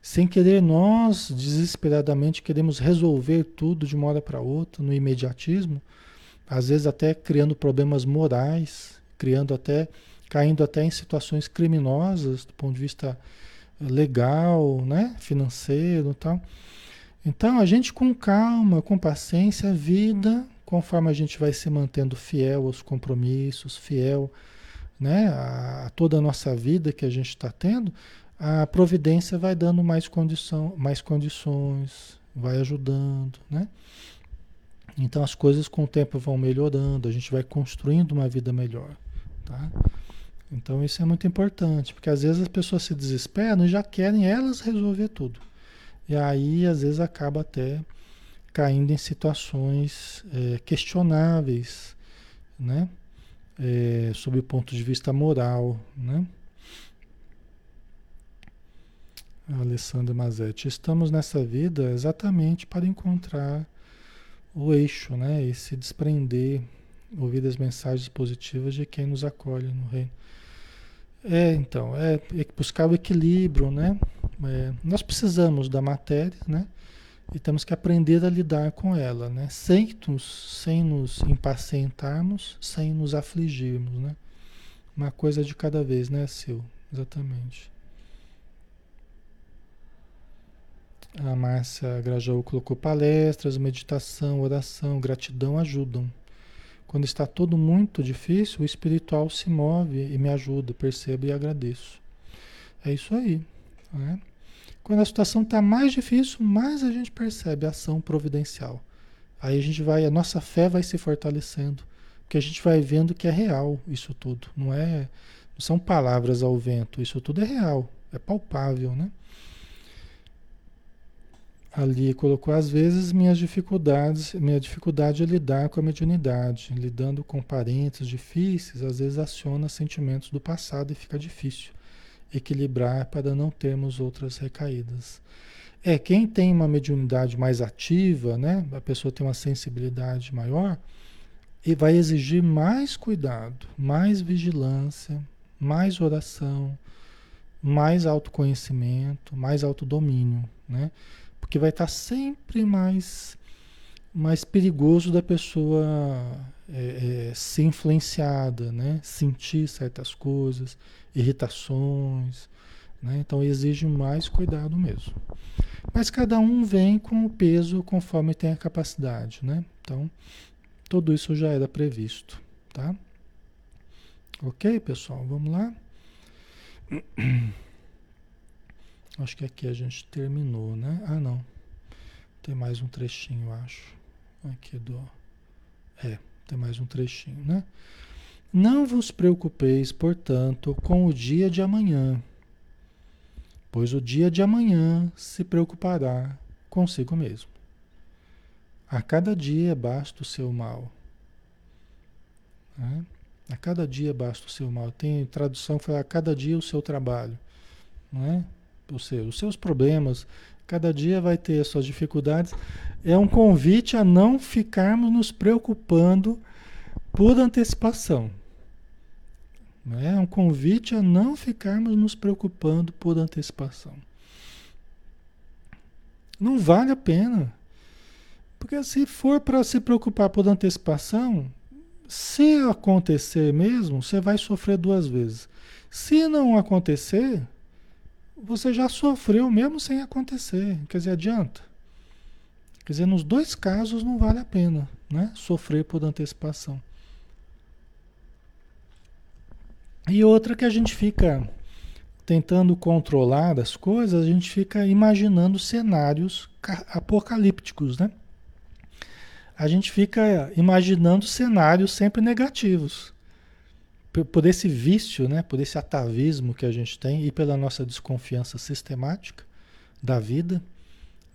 sem querer nós desesperadamente queremos resolver tudo de uma hora para outra, no imediatismo, às vezes até criando problemas morais, criando até, caindo até em situações criminosas do ponto de vista legal, né, financeiro e tal. Então, a gente com calma, com paciência, a vida, conforme a gente vai se mantendo fiel aos compromissos, fiel né, a, a toda a nossa vida que a gente está tendo, a providência vai dando mais, condição, mais condições, vai ajudando, né? Então as coisas com o tempo vão melhorando, a gente vai construindo uma vida melhor, tá? Então isso é muito importante, porque às vezes as pessoas se desesperam e já querem elas resolver tudo. E aí às vezes acaba até caindo em situações é, questionáveis, né? É, sob o ponto de vista moral, né? Alessandra Mazetti. Estamos nessa vida exatamente para encontrar o eixo, né? E se desprender, ouvir as mensagens positivas de quem nos acolhe no reino. É, então, é, é buscar o equilíbrio, né? É, nós precisamos da matéria, né? E temos que aprender a lidar com ela, né? Sem nos, sem nos impacientarmos, sem nos afligirmos, né? Uma coisa de cada vez, né, Sil? Exatamente. A Márcia Grajaú colocou palestras, meditação, oração, gratidão ajudam. Quando está tudo muito difícil, o espiritual se move e me ajuda, percebo e agradeço. É isso aí. Né? Quando a situação está mais difícil, mais a gente percebe a ação providencial. Aí a gente vai, a nossa fé vai se fortalecendo, porque a gente vai vendo que é real isso tudo. Não é, não são palavras ao vento. Isso tudo é real, é palpável, né? Ali colocou às vezes minhas dificuldades, minha dificuldade é lidar com a mediunidade, lidando com parentes difíceis, às vezes aciona sentimentos do passado e fica difícil equilibrar para não termos outras recaídas. É, quem tem uma mediunidade mais ativa, né, a pessoa tem uma sensibilidade maior, e vai exigir mais cuidado, mais vigilância, mais oração, mais autoconhecimento, mais autodomínio, né? Porque vai estar sempre mais, mais perigoso da pessoa é, é, ser influenciada, né? sentir certas coisas, irritações. Né? Então exige mais cuidado mesmo. Mas cada um vem com o peso conforme tem a capacidade. Né? Então, tudo isso já era previsto. Tá? Ok, pessoal? Vamos lá? (clears throat) Acho que aqui a gente terminou, né? Ah, não. Tem mais um trechinho, acho. Aqui do. É, tem mais um trechinho, né? Não vos preocupeis, portanto, com o dia de amanhã, pois o dia de amanhã se preocupará consigo mesmo. A cada dia basta o seu mal. Né? A cada dia basta o seu mal. Tem tradução fala a cada dia o seu trabalho. Não é? Os seus problemas, cada dia vai ter as suas dificuldades. É um convite a não ficarmos nos preocupando por antecipação. É um convite a não ficarmos nos preocupando por antecipação. Não vale a pena. Porque se for para se preocupar por antecipação, se acontecer mesmo, você vai sofrer duas vezes. Se não acontecer, você já sofreu mesmo sem acontecer. Quer dizer, adianta. Quer dizer, nos dois casos não vale a pena né? sofrer por antecipação. E outra que a gente fica tentando controlar as coisas, a gente fica imaginando cenários apocalípticos, né? A gente fica imaginando cenários sempre negativos por esse vício, né, por esse atavismo que a gente tem e pela nossa desconfiança sistemática da vida,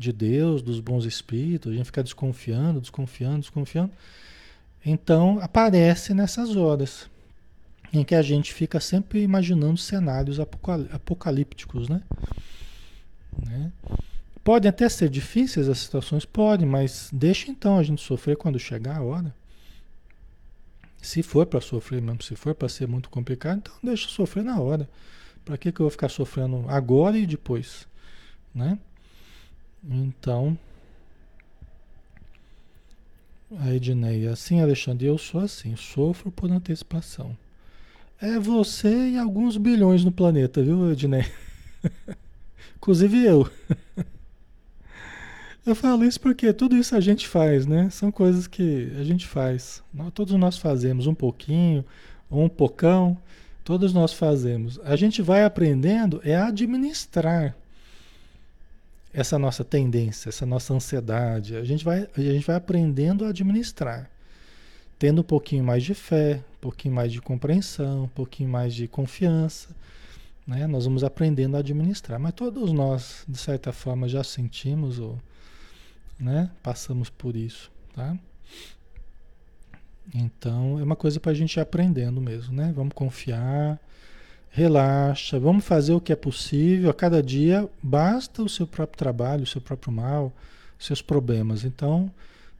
de Deus, dos bons espíritos, a gente fica desconfiando, desconfiando, desconfiando. Então aparece nessas horas em que a gente fica sempre imaginando cenários apocalípticos, né? né? Podem até ser difíceis as situações, podem, mas deixa então a gente sofrer quando chegar a hora. Se for para sofrer mesmo, se for para ser muito complicado, então deixa sofrer na hora. Para que, que eu vou ficar sofrendo agora e depois? Né? Então. A Edneia, assim, Alexandre, eu sou assim, sofro por antecipação. É você e alguns bilhões no planeta, viu, Edneia? (laughs) Inclusive eu. (laughs) Eu falo isso porque tudo isso a gente faz, né? São coisas que a gente faz. Nós, todos nós fazemos um pouquinho, ou um pocão, todos nós fazemos. A gente vai aprendendo é administrar essa nossa tendência, essa nossa ansiedade. A gente vai, a gente vai aprendendo a administrar, tendo um pouquinho mais de fé, um pouquinho mais de compreensão, um pouquinho mais de confiança. Né? Nós vamos aprendendo a administrar. Mas todos nós, de certa forma, já sentimos ou né? Passamos por isso, tá? Então é uma coisa para a gente ir aprendendo mesmo, né? Vamos confiar, relaxa, vamos fazer o que é possível. A cada dia basta o seu próprio trabalho, o seu próprio mal, seus problemas. Então,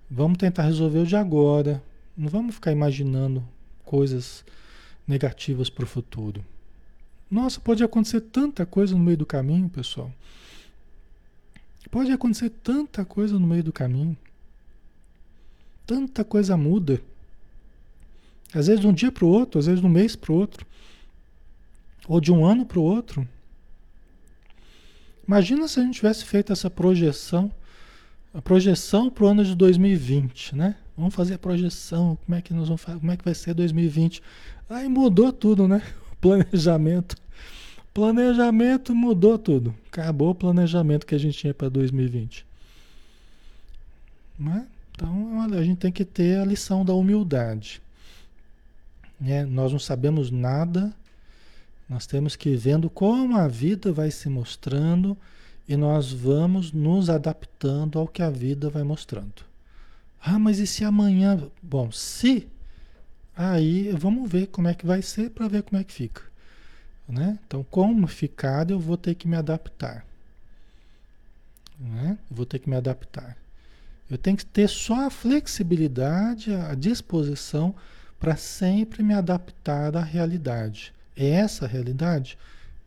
vamos tentar resolver o de agora. Não vamos ficar imaginando coisas negativas para o futuro. Nossa, pode acontecer tanta coisa no meio do caminho, pessoal. Pode acontecer tanta coisa no meio do caminho. Tanta coisa muda. Às vezes de um dia para o outro, às vezes de um mês para o outro. Ou de um ano para o outro. Imagina se a gente tivesse feito essa projeção, a projeção para o ano de 2020, né? Vamos fazer a projeção, como é que nós vamos como é que vai ser 2020? Aí mudou tudo, né? (laughs) O planejamento. Planejamento mudou tudo. Acabou o planejamento que a gente tinha para 2020. Né? Então, a gente tem que ter a lição da humildade. Né? Nós não sabemos nada, nós temos que ir vendo como a vida vai se mostrando e nós vamos nos adaptando ao que a vida vai mostrando. Ah, mas e se amanhã? Bom, se, aí vamos ver como é que vai ser para ver como é que fica. Né? Então, como ficar, eu vou ter que me adaptar. Né? vou ter que me adaptar. Eu tenho que ter só a flexibilidade, a disposição para sempre me adaptar à realidade. É essa a realidade?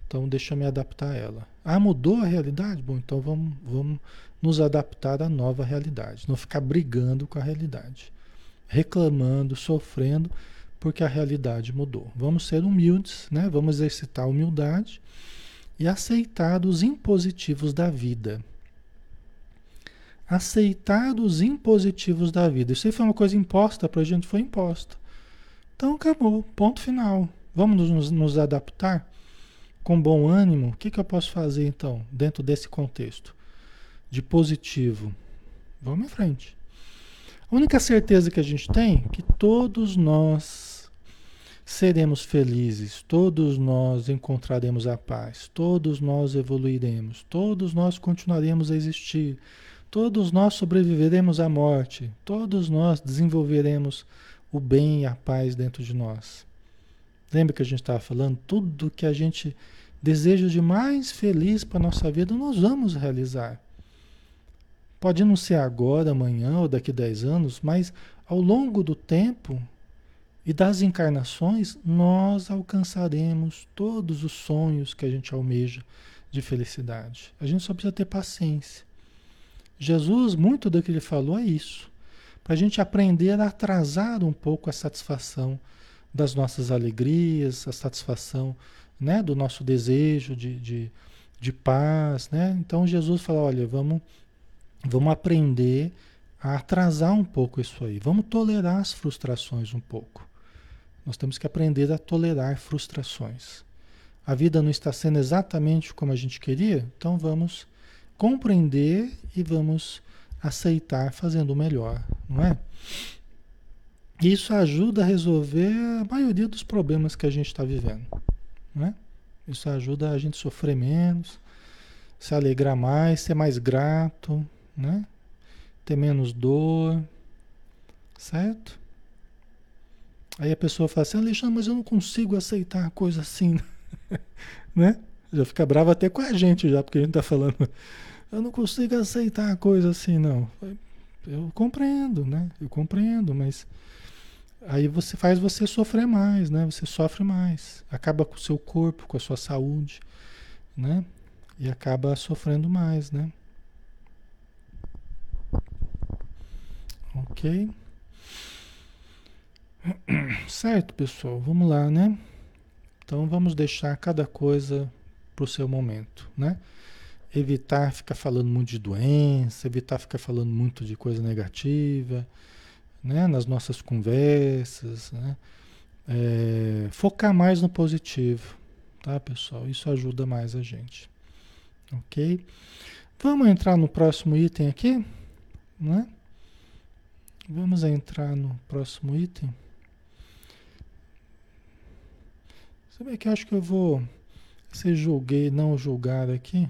Então deixa eu me adaptar a ela. Ah, mudou a realidade? Bom, então vamos, vamos nos adaptar à nova realidade. Não ficar brigando com a realidade. Reclamando, sofrendo, porque a realidade mudou. Vamos ser humildes, né? vamos exercitar a humildade e aceitar os impositivos da vida. Aceitar os impositivos da vida. Isso aí foi uma coisa imposta para a gente, foi imposta. Então acabou, ponto final. Vamos nos, nos adaptar com bom ânimo. O que, que eu posso fazer então, dentro desse contexto de positivo? Vamos em frente. A única certeza que a gente tem é que todos nós seremos felizes, todos nós encontraremos a paz, todos nós evoluiremos, todos nós continuaremos a existir, todos nós sobreviveremos à morte, todos nós desenvolveremos o bem e a paz dentro de nós. Lembra que a gente estava falando? Tudo que a gente deseja de mais feliz para a nossa vida, nós vamos realizar. Pode não ser agora, amanhã ou daqui a 10 anos, mas ao longo do tempo e das encarnações, nós alcançaremos todos os sonhos que a gente almeja de felicidade. A gente só precisa ter paciência. Jesus, muito do que ele falou é isso. Para a gente aprender a atrasar um pouco a satisfação das nossas alegrias, a satisfação né, do nosso desejo de, de, de paz. Né? Então Jesus fala, olha, vamos, vamos aprender a atrasar um pouco isso aí. Vamos tolerar as frustrações um pouco. Nós temos que aprender a tolerar frustrações. A vida não está sendo exatamente como a gente queria, então vamos compreender e vamos aceitar fazendo o melhor, não é? Isso ajuda a resolver a maioria dos problemas que a gente está vivendo. Né? Isso ajuda a gente sofrer menos, se alegrar mais, ser mais grato, né? ter menos dor, certo? Aí a pessoa fala assim, Alexandre, mas eu não consigo aceitar coisa assim, (laughs) né? Já fica bravo até com a gente já, porque a gente está falando, eu não consigo aceitar coisa assim, não. Eu compreendo, né? Eu compreendo, mas aí você faz você sofrer mais, né? Você sofre mais, acaba com o seu corpo, com a sua saúde, né? E acaba sofrendo mais, né? Ok? (clears throat) Certo, pessoal, vamos lá, né? Então vamos deixar cada coisa para o seu momento, né? Evitar ficar falando muito de doença, evitar ficar falando muito de coisa negativa, né, nas nossas conversas, né? É, focar mais no positivo, tá, pessoal? Isso ajuda mais a gente, ok? Vamos entrar no próximo item aqui, né? Vamos entrar no próximo item. Sabe que acho que eu vou se julguei não julgar aqui.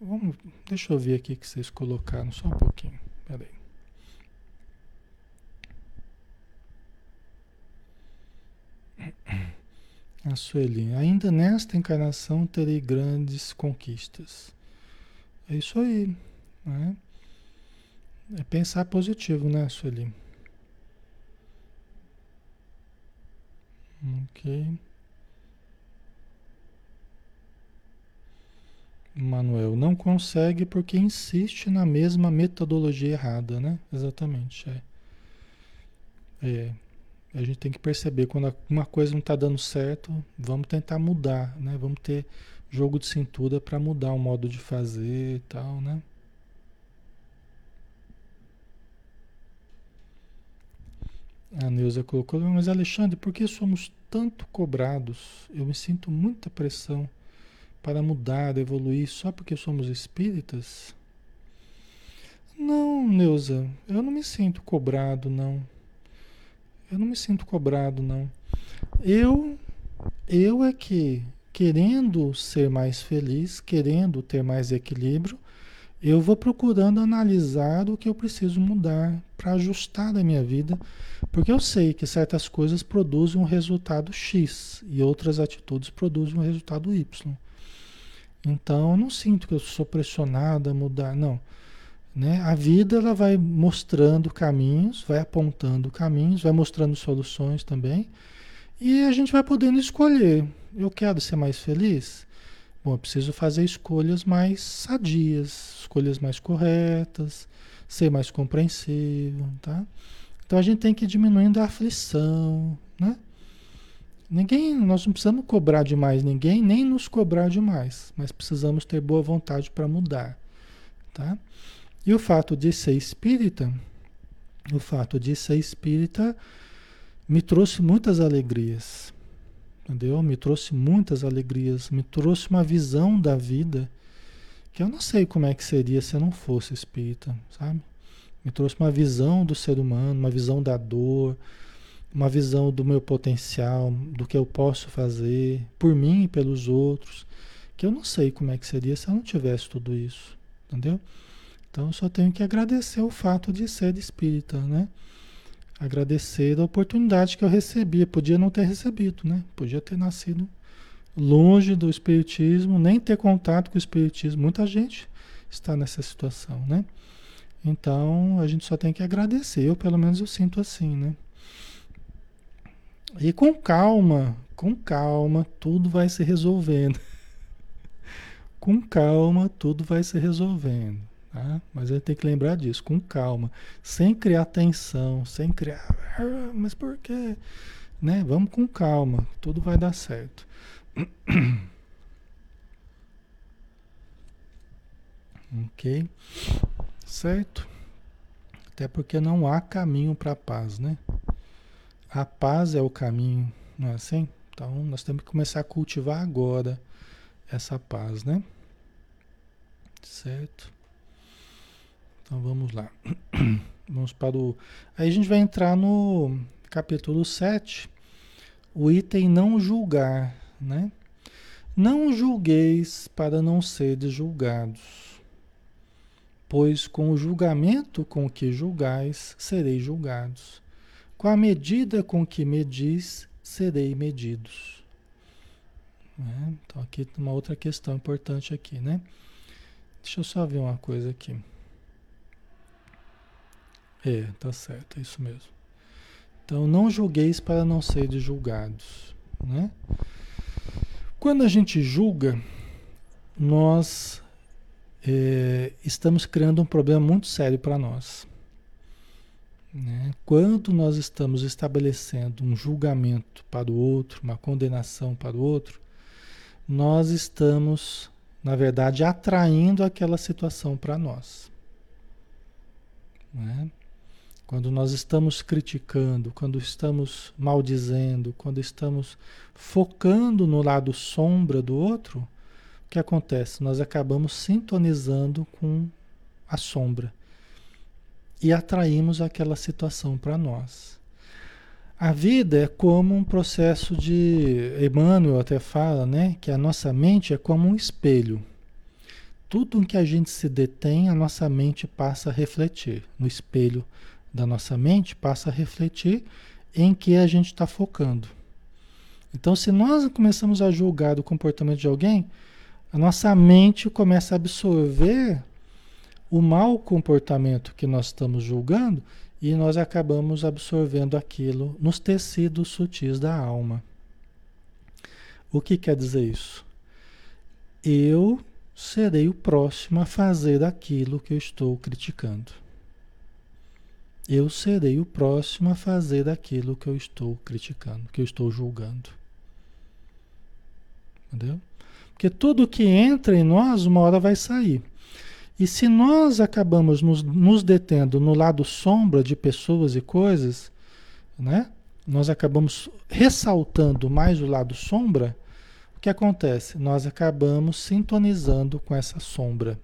Vamos, deixa eu ver aqui que vocês colocaram só um pouquinho. Peraí. A Sueli, ainda nesta encarnação terei grandes conquistas. É isso aí. Né? É pensar positivo, né, Sueli? Ok. Manuel, não consegue porque insiste na mesma metodologia errada, né? Exatamente, é. É, a gente tem que perceber quando uma coisa não está dando certo, vamos tentar mudar, né? Vamos ter jogo de cintura para mudar o modo de fazer e tal, né? A Neuza colocou, mas Alexandre, por que somos tanto cobrados? Eu me sinto muita pressão para mudar, evoluir só porque somos espíritas? Não, Neuza, eu não me sinto cobrado, não. Eu não me sinto cobrado, não. Eu, eu é que, querendo ser mais feliz, querendo ter mais equilíbrio, eu vou procurando analisar o que eu preciso mudar para ajustar a minha vida, porque eu sei que certas coisas produzem um resultado X e outras atitudes produzem um resultado Y. Então, eu não sinto que eu sou pressionado a mudar, não. Né? A vida ela vai mostrando caminhos, vai apontando caminhos, vai mostrando soluções também, e a gente vai podendo escolher. Eu quero ser mais feliz? Bom, eu preciso fazer escolhas mais sadias, escolhas mais corretas, ser mais compreensivo, tá? Então a gente tem que ir diminuindo a aflição, né? Ninguém, nós não precisamos cobrar demais ninguém, nem nos cobrar demais, mas precisamos ter boa vontade para mudar, tá? E o fato de ser espírita, o fato de ser espírita me trouxe muitas alegrias, entendeu? Me trouxe muitas alegrias, me trouxe uma visão da vida que eu não sei como é que seria se eu não fosse espírita, sabe? Me trouxe uma visão do ser humano, uma visão da dor, uma visão do meu potencial, do que eu posso fazer por mim e pelos outros, que eu não sei como é que seria se eu não tivesse tudo isso, entendeu? Então eu só tenho que agradecer o fato de ser espírita, né? Agradecer a oportunidade que eu recebi, podia não ter recebido, né? Podia ter nascido longe do espiritismo, nem ter contato com o espiritismo. Muita gente está nessa situação, né? Então a gente só tem que agradecer. Eu pelo menos eu sinto assim, né? E com calma, com calma, tudo vai se resolvendo. com calma, tudo vai se resolvendo. Tá? Mas gente tem que lembrar disso, com calma, sem criar tensão, sem criar. Ah, mas por quê? Né? Vamos com calma, tudo vai dar certo. (clears throat) ok? Certo? Até porque não há caminho para a paz, né? A paz é o caminho, não é assim? Então nós temos que começar a cultivar agora essa paz, né? Certo? Então vamos lá. (clears throat) Vamos para o. Aí a gente vai entrar no capítulo 7, o item não julgar, né? Não julgueis para não seres julgados, pois com o julgamento com que julgais, sereis julgados. Com a medida com que medis, serei medidos. Né? Então, aqui uma outra questão importante aqui, né? Deixa eu só ver uma coisa aqui. É, tá certo, é isso mesmo. Então, não julgueis para não seres julgados, né? Quando a gente julga, nós é, estamos criando um problema muito sério para nós. Né? Quando nós estamos estabelecendo um julgamento para o outro, uma condenação para o outro, nós estamos, na verdade, atraindo aquela situação para nós. Né? Quando nós estamos criticando, quando estamos maldizendo, quando estamos focando no lado sombra do outro, o que acontece? Nós acabamos sintonizando com a sombra e atraímos aquela situação para nós. A vida é como um processo de. Emmanuel até fala, né? Que a nossa mente é como um espelho. Tudo em que a gente se detém, a nossa mente passa a refletir. No espelho da nossa mente, passa a refletir em que a gente está focando. Então, se nós começamos a julgar o comportamento de alguém, a nossa mente começa a absorver o mau comportamento que nós estamos julgando e nós acabamos absorvendo aquilo nos tecidos sutis da alma. O que quer dizer isso? Eu serei o próximo a fazer aquilo que eu estou criticando. Eu serei o próximo a fazer aquilo que eu estou criticando, que eu estou julgando. Entendeu? Porque tudo que entra em nós, uma hora vai sair. E se nós acabamos nos, nos detendo no lado sombra de pessoas e coisas, né? Nós acabamos ressaltando mais o lado sombra, o que acontece? Nós acabamos sintonizando com essa sombra.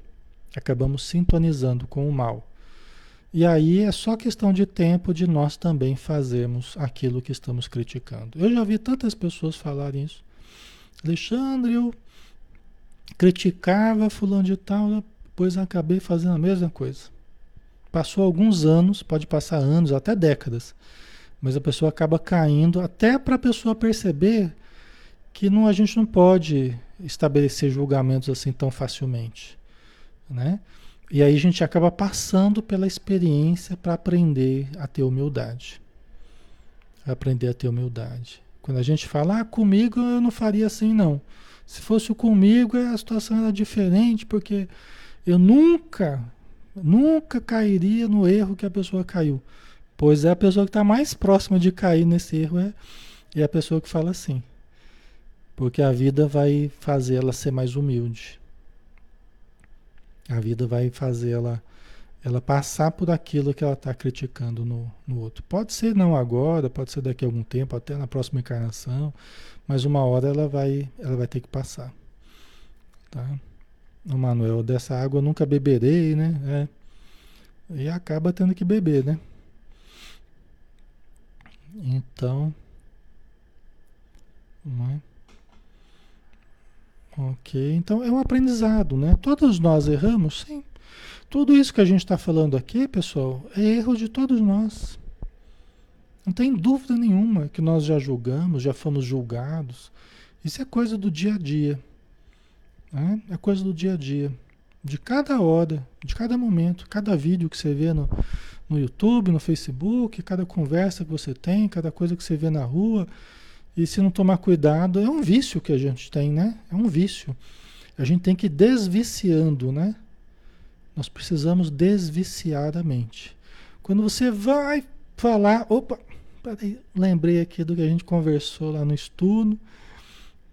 Acabamos sintonizando com o mal. E aí é só questão de tempo de nós também fazermos aquilo que estamos criticando. Eu já vi tantas pessoas falarem isso. Alexandre, eu criticava fulano de tal, depois acabei fazendo a mesma coisa. Passou alguns anos, pode passar anos, até décadas, mas a pessoa acaba caindo até para a pessoa perceber que não, a gente não pode estabelecer julgamentos assim tão facilmente, né? E aí a gente acaba passando pela experiência para aprender a ter humildade. Aprender a ter humildade. Quando a gente fala, ah, comigo eu não faria assim, não. Se fosse comigo, a situação era diferente, porque eu nunca, nunca cairia no erro que a pessoa caiu. Pois é a pessoa que está mais próxima de cair nesse erro é, é a pessoa que fala assim. Porque a vida vai fazer ela ser mais humilde. A vida vai fazer ela, ela passar por aquilo que ela está criticando no, no outro. Pode ser não agora, pode ser daqui a algum tempo, até na próxima encarnação, mas uma hora ela vai, ela vai ter que passar. Tá? Manuel, dessa água eu nunca beberei, né? É. E acaba tendo que beber, né? Então. Não é? Ok, então é um aprendizado, né? Todos nós erramos, sim. Tudo isso que a gente está falando aqui, pessoal, é erro de todos nós. Não tem dúvida nenhuma que nós já julgamos, já fomos julgados. Isso é coisa do dia a dia. Né? É coisa do dia a dia. De cada hora, de cada momento, cada vídeo que você vê no, no YouTube, no Facebook, cada conversa que você tem, cada coisa que você vê na rua e se não tomar cuidado, é um vício que a gente tem, né? É um vício. A gente tem que ir desviciando, né? Nós precisamos desviciar a mente. Quando você vai falar, opa, peraí, lembrei aqui do que a gente conversou lá no estudo,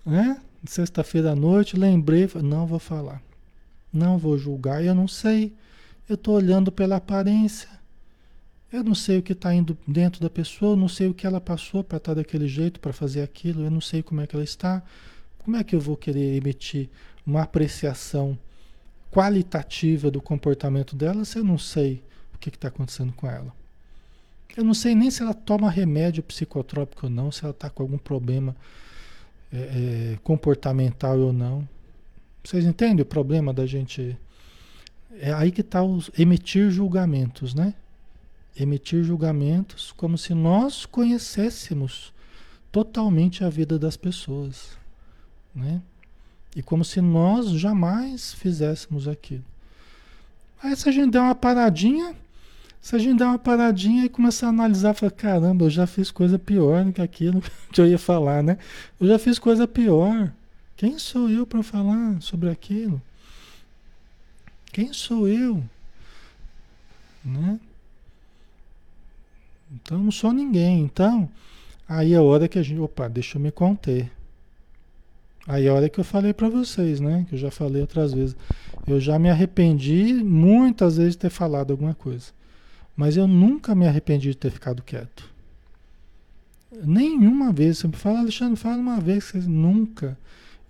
né? Sexta-feira à noite, lembrei, não vou falar. Não vou julgar, eu não sei. Eu estou olhando pela aparência. Eu não sei o que está indo dentro da pessoa, não sei o que ela passou para estar tá daquele jeito, para fazer aquilo, eu não sei como é que ela está. Como é que eu vou querer emitir uma apreciação qualitativa do comportamento dela se eu não sei o que está acontecendo com ela? Eu não sei nem se ela toma remédio psicotrópico ou não, se ela está com algum problema é, é, comportamental ou não. Vocês entendem o problema da gente? É aí que está emitir julgamentos, né? emitir julgamentos como se nós conhecêssemos totalmente a vida das pessoas, né? E como se nós jamais fizéssemos aquilo. Aí se a gente der uma paradinha, se a gente der uma paradinha e começar a analisar, falar, caramba, eu já fiz coisa pior do que aquilo (laughs) que eu ia falar, né? Eu já fiz coisa pior. Quem sou eu para falar sobre aquilo? Quem sou eu? Né? Então não sou ninguém. Então, aí é a hora que a gente, opa, deixa eu me conter. Aí é a hora que eu falei para vocês, né? Que eu já falei outras vezes. Eu já me arrependi muitas vezes de ter falado alguma coisa. Mas eu nunca me arrependi de ter ficado quieto. Nenhuma vez. Você me fala, Alexandre, fala uma vez. Nunca.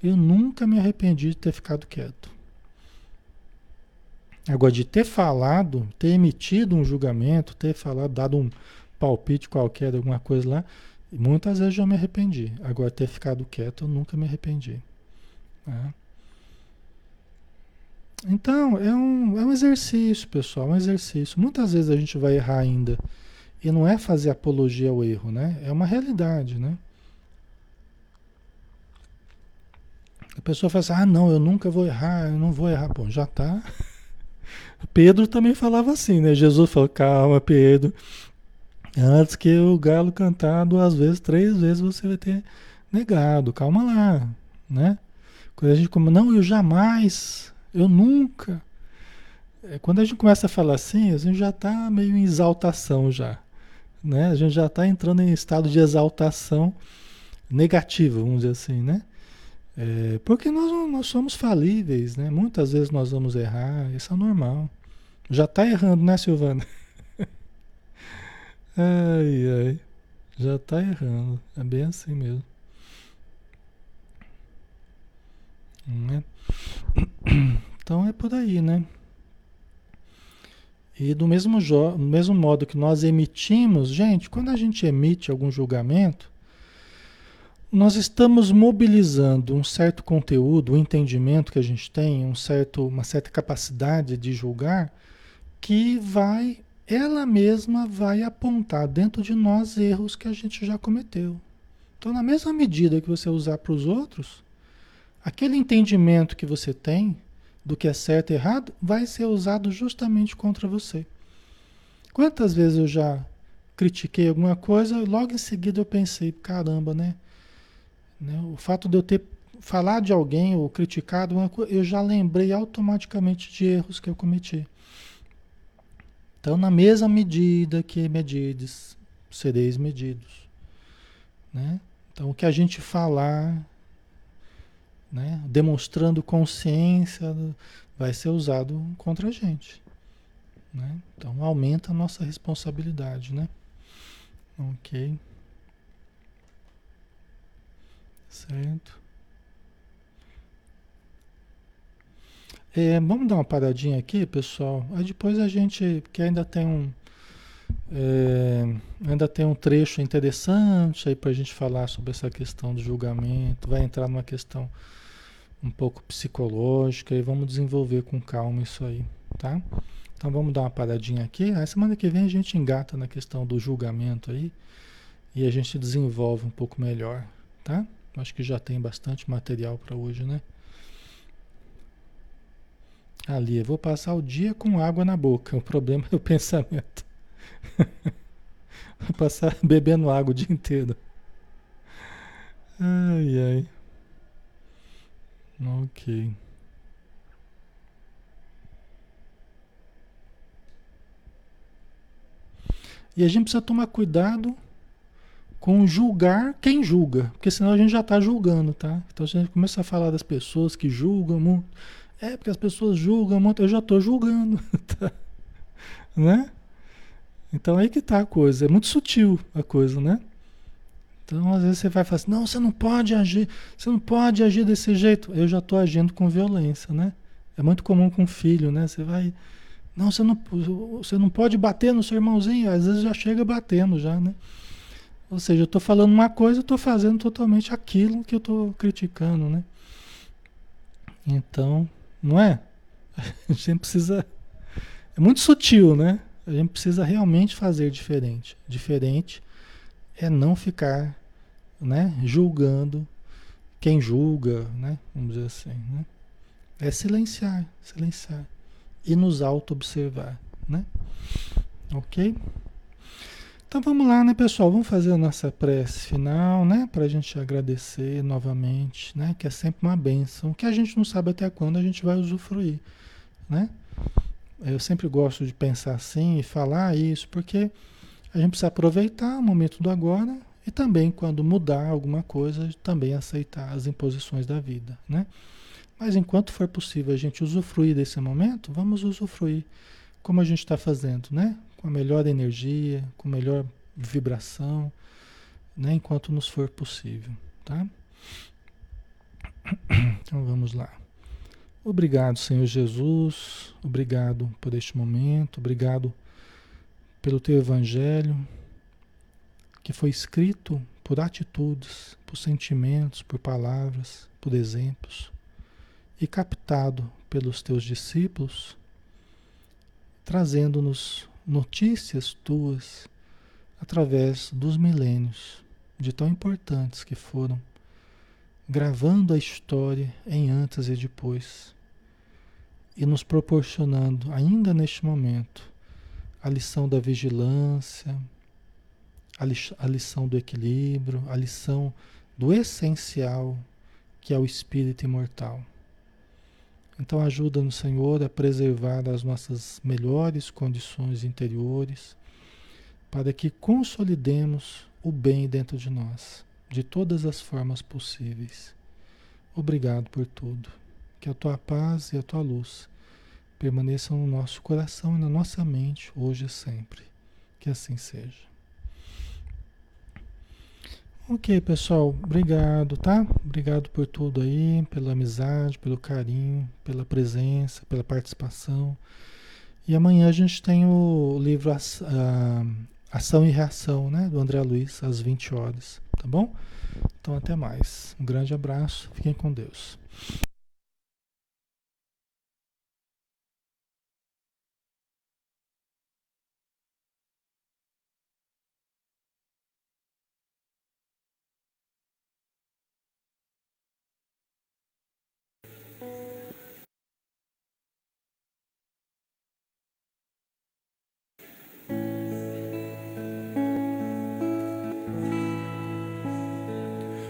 Eu nunca me arrependi de ter ficado quieto. Agora, de ter falado, ter emitido um julgamento, ter falado, dado um, palpite qualquer alguma coisa lá, muitas vezes já me arrependi. Agora, ter ficado quieto, eu nunca me arrependi. Né? Então, é um, é um exercício, pessoal, um exercício. Muitas vezes a gente vai errar ainda. E não é fazer apologia ao erro, né? É uma realidade, né? A pessoa fala assim: ah, não, eu nunca vou errar, eu não vou errar. Bom, já tá. (laughs) Pedro também falava assim, né? Jesus falou: calma, Pedro. Antes que o galo cantar duas vezes, três vezes você vai ter negado. Calma lá, né? Quando a gente como, não, eu jamais, eu nunca. É, quando a gente começa a falar assim, a gente já está meio em exaltação já. Né? A gente já está entrando em estado de exaltação negativa, vamos dizer assim, né? É, porque nós, nós somos falíveis, né? Muitas vezes nós vamos errar, isso é normal. Já está errando, né, Silvana? (laughs) ai, ai. Já está errando. É bem assim mesmo. Né? (coughs) Então é por aí, né? E do mesmo, mesmo modo que nós emitimos, gente, quando a gente emite algum julgamento, nós estamos mobilizando um certo conteúdo, um entendimento que a gente tem, um certo, uma certa capacidade de julgar, que vai, ela mesma vai apontar dentro de nós erros que a gente já cometeu. Então, na mesma medida que você usar para os outros, aquele entendimento que você tem do que é certo e errado vai ser usado justamente contra você. Quantas vezes eu já critiquei alguma coisa logo em seguida eu pensei, caramba, né? né? O fato de eu ter falado de alguém ou criticado uma coisa, eu já lembrei automaticamente de erros que eu cometi. Então, na mesma medida que medides, sereis medidos. Né? Então, o que a gente falar, né, demonstrando consciência, vai ser usado contra a gente. Né? Então aumenta a nossa responsabilidade, né? Ok. Certo. É, vamos dar uma paradinha aqui, pessoal. Aí depois a gente, que ainda tem um, é, ainda tem um trecho interessante aí para a gente falar sobre essa questão do julgamento. Vai entrar numa questão um pouco psicológica e vamos desenvolver com calma isso aí, tá? Então vamos dar uma paradinha aqui. A semana que vem a gente engata na questão do julgamento aí e a gente desenvolve um pouco melhor, tá? Acho que já tem bastante material para hoje, né? Ali, eu vou passar o dia com água na boca. O problema é o (laughs) pensamento. (laughs) passar bebendo água o dia inteiro. Ai, ai. Ok. E a gente precisa tomar cuidado com julgar quem julga, porque senão a gente já está julgando, tá? Então a gente começa a falar das pessoas que julgam muito. É, porque as pessoas julgam muito, eu já estou julgando, (laughs) tá? Né? Então aí que tá a coisa, é muito sutil a coisa, né? Então, às vezes você vai falar assim, não, você não pode agir, você não pode agir desse jeito. Eu já estou agindo com violência, né? É muito comum com filho, né? Você vai, não, você não, você não pode bater no seu irmãozinho. Às vezes já chega batendo já, né? Ou seja, eu estou falando uma coisa, eu estou fazendo totalmente aquilo que eu estou criticando, né? Então, não é? (laughs) A gente precisa. É muito sutil, né? A gente precisa realmente fazer diferente. Diferente é não ficar né, julgando quem julga, né, vamos dizer assim. Né? É silenciar, silenciar e nos auto-observar. Né? Ok? Então vamos lá, né, pessoal? Vamos fazer a nossa prece final, né? Para a gente agradecer novamente, né? Que é sempre uma benção, que a gente não sabe até quando a gente vai usufruir, né? Eu sempre gosto de pensar assim e falar isso, porque a gente precisa aproveitar o momento do agora e também, quando mudar alguma coisa, também aceitar as imposições da vida, né? Mas enquanto for possível a gente usufruir desse momento, vamos usufruir como a gente está fazendo, né? Com a melhor energia, com a melhor vibração, né? Enquanto nos for possível, tá? (coughs) Então vamos lá. Obrigado, Senhor Jesus. Obrigado por este momento. Obrigado pelo teu evangelho, que foi escrito por atitudes, por sentimentos, por palavras, por exemplos, e captado pelos teus discípulos, trazendo-nos notícias tuas através dos milênios, de tão importantes que foram gravando a história em antes e depois e nos proporcionando, ainda neste momento, a lição da vigilância, a, li a lição do equilíbrio, a lição do essencial que é o espírito imortal. Então ajuda-nos, Senhor, a preservar as nossas melhores condições interiores, para que consolidemos o bem dentro de nós, de todas as formas possíveis. Obrigado por tudo. Que a tua paz e a tua luz permaneçam no nosso coração e na nossa mente, hoje e sempre. Que assim seja. Ok, pessoal, obrigado, tá? Obrigado por tudo aí, pela amizade, pelo carinho, pela presença, pela participação. E amanhã a gente tem o livro Ação e Reação, né, do André Luiz, às 20 horas, tá bom? Então até mais. Um grande abraço, fiquem com Deus.